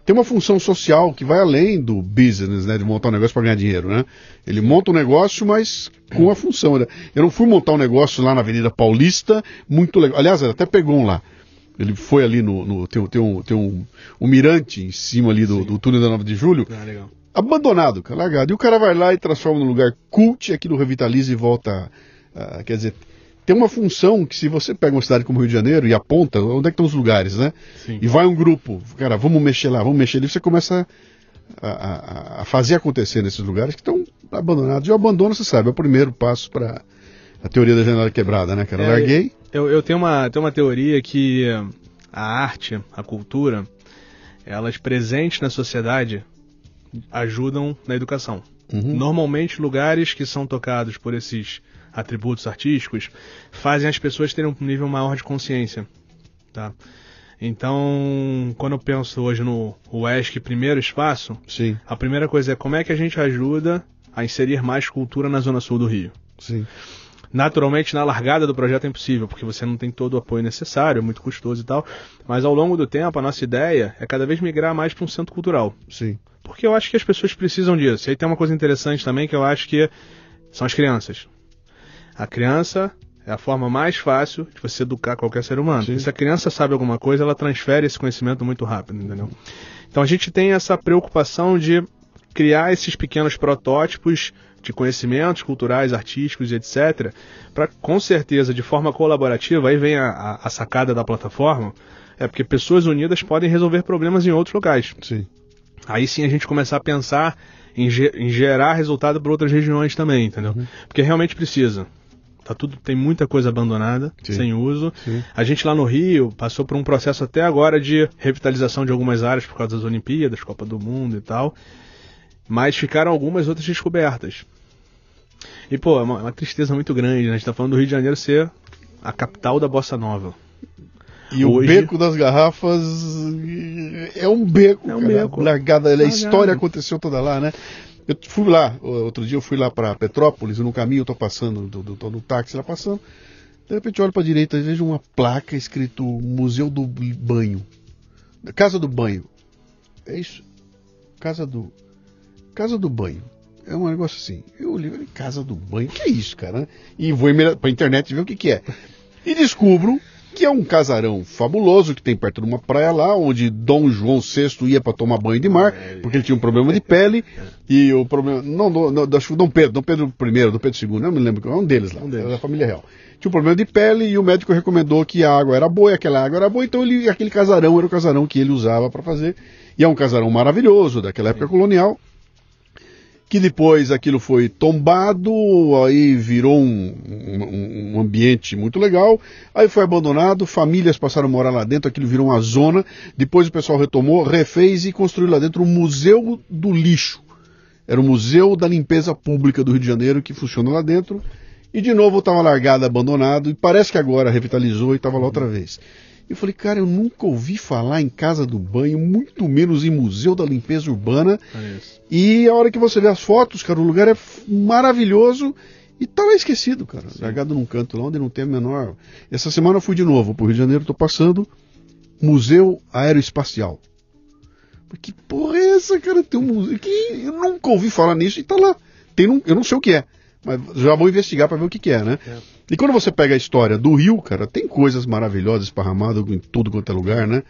tem uma função social que vai além do business, né, de montar um negócio para ganhar dinheiro, né? Ele monta um negócio, mas com a função. né? Eu não fui montar um negócio lá na Avenida Paulista, muito legal. Aliás, ele até pegou um lá. Ele foi ali no. no tem, tem, um, tem um, um mirante em cima ali do, do túnel da 9 de julho, Ah, legal. Abandonado, cara, largado. E o cara vai lá e transforma num lugar cult, aquilo revitaliza e volta. a- quer dizer, tem uma função que se você pega uma cidade como Rio de Janeiro e aponta onde é que estão os lugares, né? Sim. E vai um grupo, cara, vamos mexer lá, vamos mexer ali, você começa a, a- a fazer acontecer nesses lugares que estão abandonados. E o abandono, você sabe, é o primeiro passo para a teoria da janela quebrada, né, cara? É, Larguei. Eu, eu tenho, uma, tenho uma teoria que a arte, a cultura, elas presentes na sociedade ajudam na educação. Uhum. Normalmente, lugares que são tocados por esses atributos artísticos fazem as pessoas terem um nível maior de consciência. Tá? Então, quando eu penso hoje no UESC Primeiro Espaço, Sim, a primeira coisa é como é que a gente ajuda a inserir mais cultura na Zona Sul do Rio. sim. Naturalmente, na largada do projeto é impossível, porque você não tem todo o apoio necessário, é muito custoso e tal. Mas ao longo do tempo, a nossa ideia é cada vez migrar mais para um centro cultural. Sim. Porque eu acho que as pessoas precisam disso. E aí tem uma coisa interessante também que eu acho que são as crianças. A criança é a forma mais fácil de você educar qualquer ser humano. Sim. Se a criança sabe alguma coisa, ela transfere esse conhecimento muito rápido, entendeu? Então a gente tem essa preocupação de criar esses pequenos protótipos de conhecimentos culturais, artísticos etc. Para, com certeza, de forma colaborativa, aí vem a, a- a sacada da plataforma, é porque pessoas unidas podem resolver problemas em outros locais. Sim. Aí sim a gente começar a pensar em, em gerar resultado para outras regiões também, entendeu? Uhum. Porque realmente precisa. Tá tudo, tem muita coisa abandonada, Sim. sem uso. Sim. A gente lá no Rio passou por um processo até agora de revitalização de algumas áreas por causa das Olimpíadas, Copa do Mundo e tal. Mas ficaram algumas outras descobertas. E, pô, é uma, uma tristeza muito grande, né? A gente tá falando do Rio de Janeiro ser a capital da bossa nova. E o Hoje- beco das garrafas é um beco, É um cara, beco. largada, a Largado. história aconteceu toda lá, né? Eu fui lá, outro dia eu fui lá para Petrópolis, no caminho eu tô passando, do, do, tô no táxi lá passando, de repente eu olho para direita e vejo uma placa escrito Museu do Banho. Casa do Banho. É isso? Casa do Casa do Banho. É um negócio assim. Eu olhei, falei, Casa do Banho, que é isso, cara? E vou para internet ver o que que é. E descubro que é um casarão fabuloso que tem perto de uma praia lá, onde Dom João VI ia para tomar banho de mar, porque ele tinha um problema de pele, e o problema. Não, não, não acho que Dom Pedro, Dom Pedro I, Dom Pedro II, não me lembro, é um deles lá, Um deles. da família real. Tinha um problema de pele e o médico recomendou que a água era boa e aquela água era boa, então ele, aquele casarão era o casarão que ele usava para fazer. E é um casarão maravilhoso daquela época colonial que depois aquilo foi tombado, aí virou um, um- um ambiente muito legal, aí foi abandonado, famílias passaram a morar lá dentro, aquilo virou uma zona, depois o pessoal retomou, refez e construiu lá dentro um museu do lixo. Era o Museu da Limpeza Pública do Rio de Janeiro que funciona lá dentro. E de novo estava largado, abandonado, e parece que agora revitalizou e estava lá outra vez. Eu falei, cara, eu nunca ouvi falar em casa do banho, muito menos em Museu da Limpeza Urbana. Isso. E a hora que você vê as fotos, cara, o lugar é maravilhoso E tava esquecido, cara. Largado num canto lá onde não tem a menor. Essa semana eu fui de novo pro Rio de Janeiro, tô passando Museu Aeroespacial. Que porra é essa, cara? Tem um museu que eu nunca ouvi falar nisso e tá lá. Tem um, eu não sei o que é, mas já vou investigar para ver o que, que é, né? É. E quando você pega a história do Rio, cara, tem coisas maravilhosas esparramadas em tudo quanto é lugar, né?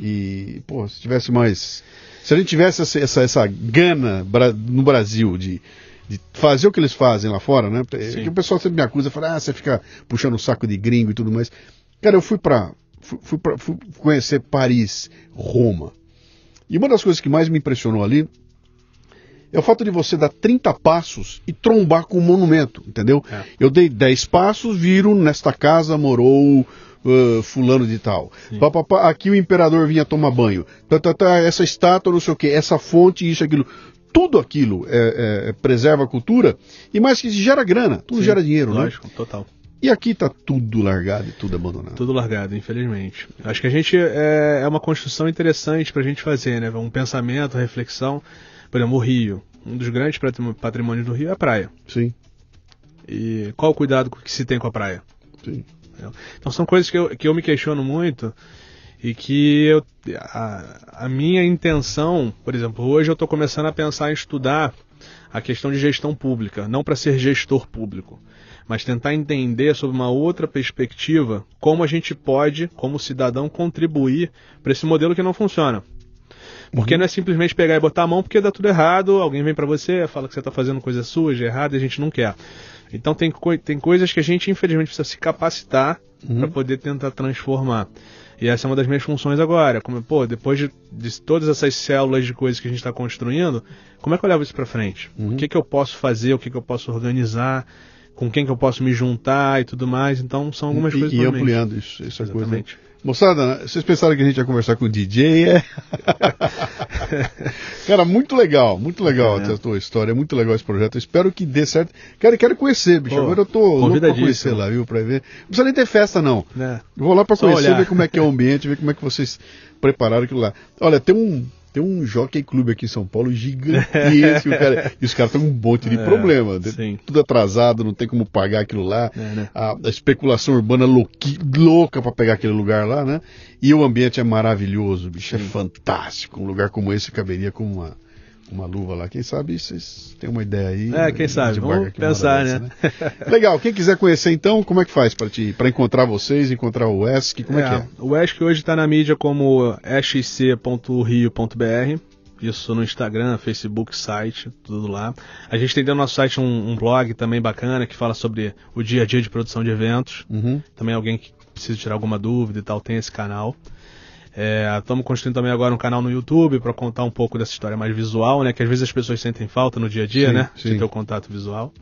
E, pô, se tivesse mais. Se a gente tivesse essa, essa, essa gana no Brasil de, de fazer o que eles fazem lá fora, né? Sim. que o pessoal sempre me acusa, fala, ah, você fica puxando o saco de gringo e tudo mais. Cara, eu fui pra. Fui, fui, pra, fui conhecer Paris, Roma. E uma das coisas que mais me impressionou ali é o fato de você dar 30 passos e trombar com um monumento, entendeu? É. Eu dei 10 passos, viro, nesta casa morou uh, fulano de tal. Pá, pá, pá, aqui o imperador vinha tomar banho. Tá, tá, tá, essa estátua, não sei o que, essa fonte, isso, aquilo. Tudo aquilo é, é, preserva a cultura e mais que gera grana, tudo Sim, gera dinheiro, né? Lógico, total. E aqui tá tudo largado e tudo abandonado. Tudo largado, infelizmente. Acho que a gente é, é uma construção interessante pra gente fazer, né? Um pensamento, reflexão. Por exemplo, o Rio. Um dos grandes patrim- patrimônios do Rio é a praia. Sim, E qual o cuidado que se tem com a praia? sim. Então são coisas que eu, que eu me questiono muito e que eu, a, a minha intenção, por exemplo, hoje eu estou começando a pensar em estudar a questão de gestão pública, não para ser gestor público, mas tentar entender sobre uma outra perspectiva como a gente pode, como cidadão, contribuir para esse modelo que não funciona. Porque não é simplesmente pegar e botar a mão porque dá tudo errado, alguém vem para você, fala que você está fazendo coisa suja, errada, e a gente não quer. Então tem, tem coisas que a gente infelizmente precisa se capacitar para poder tentar transformar. E essa é uma das minhas funções agora. Como, pô, depois de, de todas essas células de coisas que a gente está construindo, como é que eu levo isso para frente? O que, que eu posso fazer? O que, que eu posso organizar? Com quem que eu posso me juntar e tudo mais? Então são algumas e, coisas e ampliando isso, essa coisa. Moçada, vocês pensaram que a gente ia conversar com o DJ? É. <laughs> Cara, muito legal, muito legal É. a tua história, muito legal esse projeto. Eu espero que dê certo. Quero, quero conhecer, bicho. Pô, Agora eu tô louco pra conhecer lá, viu? Pra ver. Não precisa nem ter festa, não. Né? Eu vou lá pra Só conhecer, olhar. ver como é que é o ambiente, ver como é que vocês prepararam aquilo lá. Olha, tem um. Tem um jockey clube aqui em São Paulo gigantesco, <laughs> cara. E os caras estão com um monte de É, problema. sim. Tudo atrasado, não tem como pagar aquilo lá. É, né? a, a especulação urbana louqui- louca pra pegar aquele lugar lá, né? E o ambiente é maravilhoso, bicho, é fantástico. Um lugar como esse caberia com uma, uma luva lá. Quem sabe vocês têm uma ideia aí. É, quem sabe? de Vamos pensar, dessa, né? <laughs> Legal, quem quiser conhecer então, como é que faz para encontrar vocês, encontrar o ESC, como é, que é? O ESC hoje está na mídia como xc.rio.br. Isso no Instagram, Facebook, site, tudo lá. A gente tem dentro do nosso site um, um blog também bacana que fala sobre o dia a dia de produção de eventos. Uhum. Também alguém que precisa tirar alguma dúvida e tal, tem esse canal. Estamos construindo também agora um canal no YouTube para contar um pouco dessa história mais visual, né? Que às vezes as pessoas sentem falta no dia a dia, Sim, né? sim. De ter o contato visual.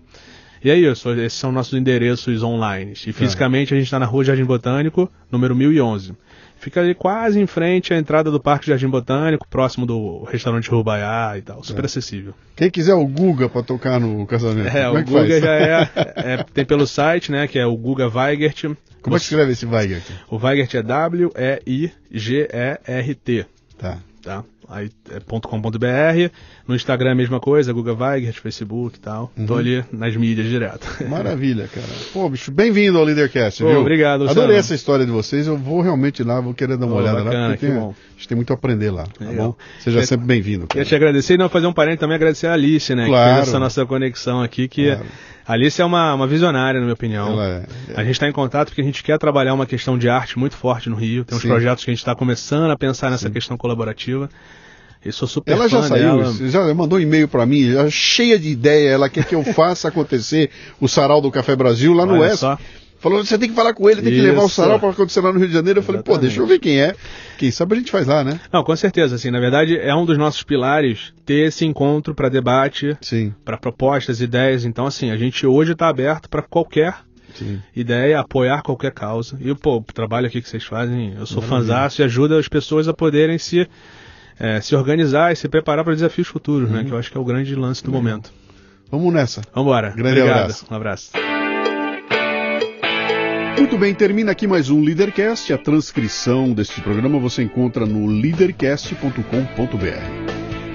E é isso, esses são nossos endereços online. E fisicamente a gente está na Rua Jardim Botânico, número 1011. Fica ali quase em frente à entrada do Parque Jardim Botânico, próximo do restaurante Rubaiá e tal. Super acessível. Quem quiser o Guga para tocar no casamento, É, como o é que Guga já é, <laughs> é- Tem pelo site, né? Que é o Guga Weigert. Como é que escreve esse Weiger aqui? O Weigert é W-E-I-G-E-R-T, Tá. tá? Aí é .com.br, no Instagram é a mesma coisa, Guga Weigert, Facebook e tal. Tô Uhum. ali nas mídias direto. <laughs> Maravilha, cara. Pô, bicho, bem-vindo ao Leadercast, Pô, viu? obrigado, Luciano. Adorei essa história de vocês. Eu vou realmente lá, vou querer dar uma Pô, olhada lá, bacana, porque que tem, bom. a gente tem muito a aprender lá, tá Legal. bom? Seja Queria- sempre bem-vindo. Queria te agradecer e não fazer um parente também agradecer a Alice, né? Claro. Que fez essa nossa conexão aqui, que Claro. a Alice é uma, uma visionária, na minha opinião. Ela é- A gente está em contato porque a gente quer trabalhar uma questão de arte muito forte no Rio. Tem uns Sim. projetos que a gente está começando a pensar nessa questão colaborativa. E sou super Ela já saiu, dela. já mandou um e-mail pra mim, já cheia de ideia. Ela quer que eu faça acontecer o sarau do Café Brasil lá no só. Falou, você tem que falar com ele, tem que levar o sarau pra acontecer lá no Rio de Janeiro. Eu falei, pô, Exatamente. deixa eu ver quem é. Quem sabe a gente faz lá, né? Não, com certeza, assim, na verdade é um dos nossos pilares ter esse encontro para debate, para propostas, ideias. Então, assim, a gente hoje está aberto para qualquer sim. ideia, apoiar qualquer causa. E pô, o trabalho aqui que vocês fazem, eu sou fãzaço e ajuda as pessoas a poderem se, eh, se organizar e se preparar para desafios futuros, Uhum. né? Que eu acho que é o grande lance do momento. Vamos nessa. Vambora. Grande Obrigado. abraço. Um abraço. Muito bem, termina aqui mais um Leadercast. A transcrição deste programa você encontra no leadercast.com.br.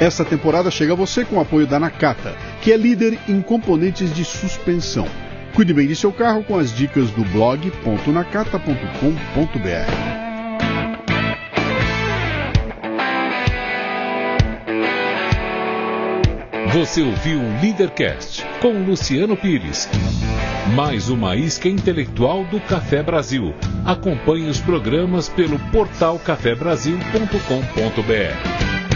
Esta temporada chega a você com o apoio da Nakata, que é líder em componentes de suspensão. Cuide bem de seu carro com as dicas do blog.nakata.com.br. Você ouviu o Leadercast com Luciano Pires. Mais uma isca intelectual do Café Brasil. Acompanhe os programas pelo portal cafebrasil.com.br.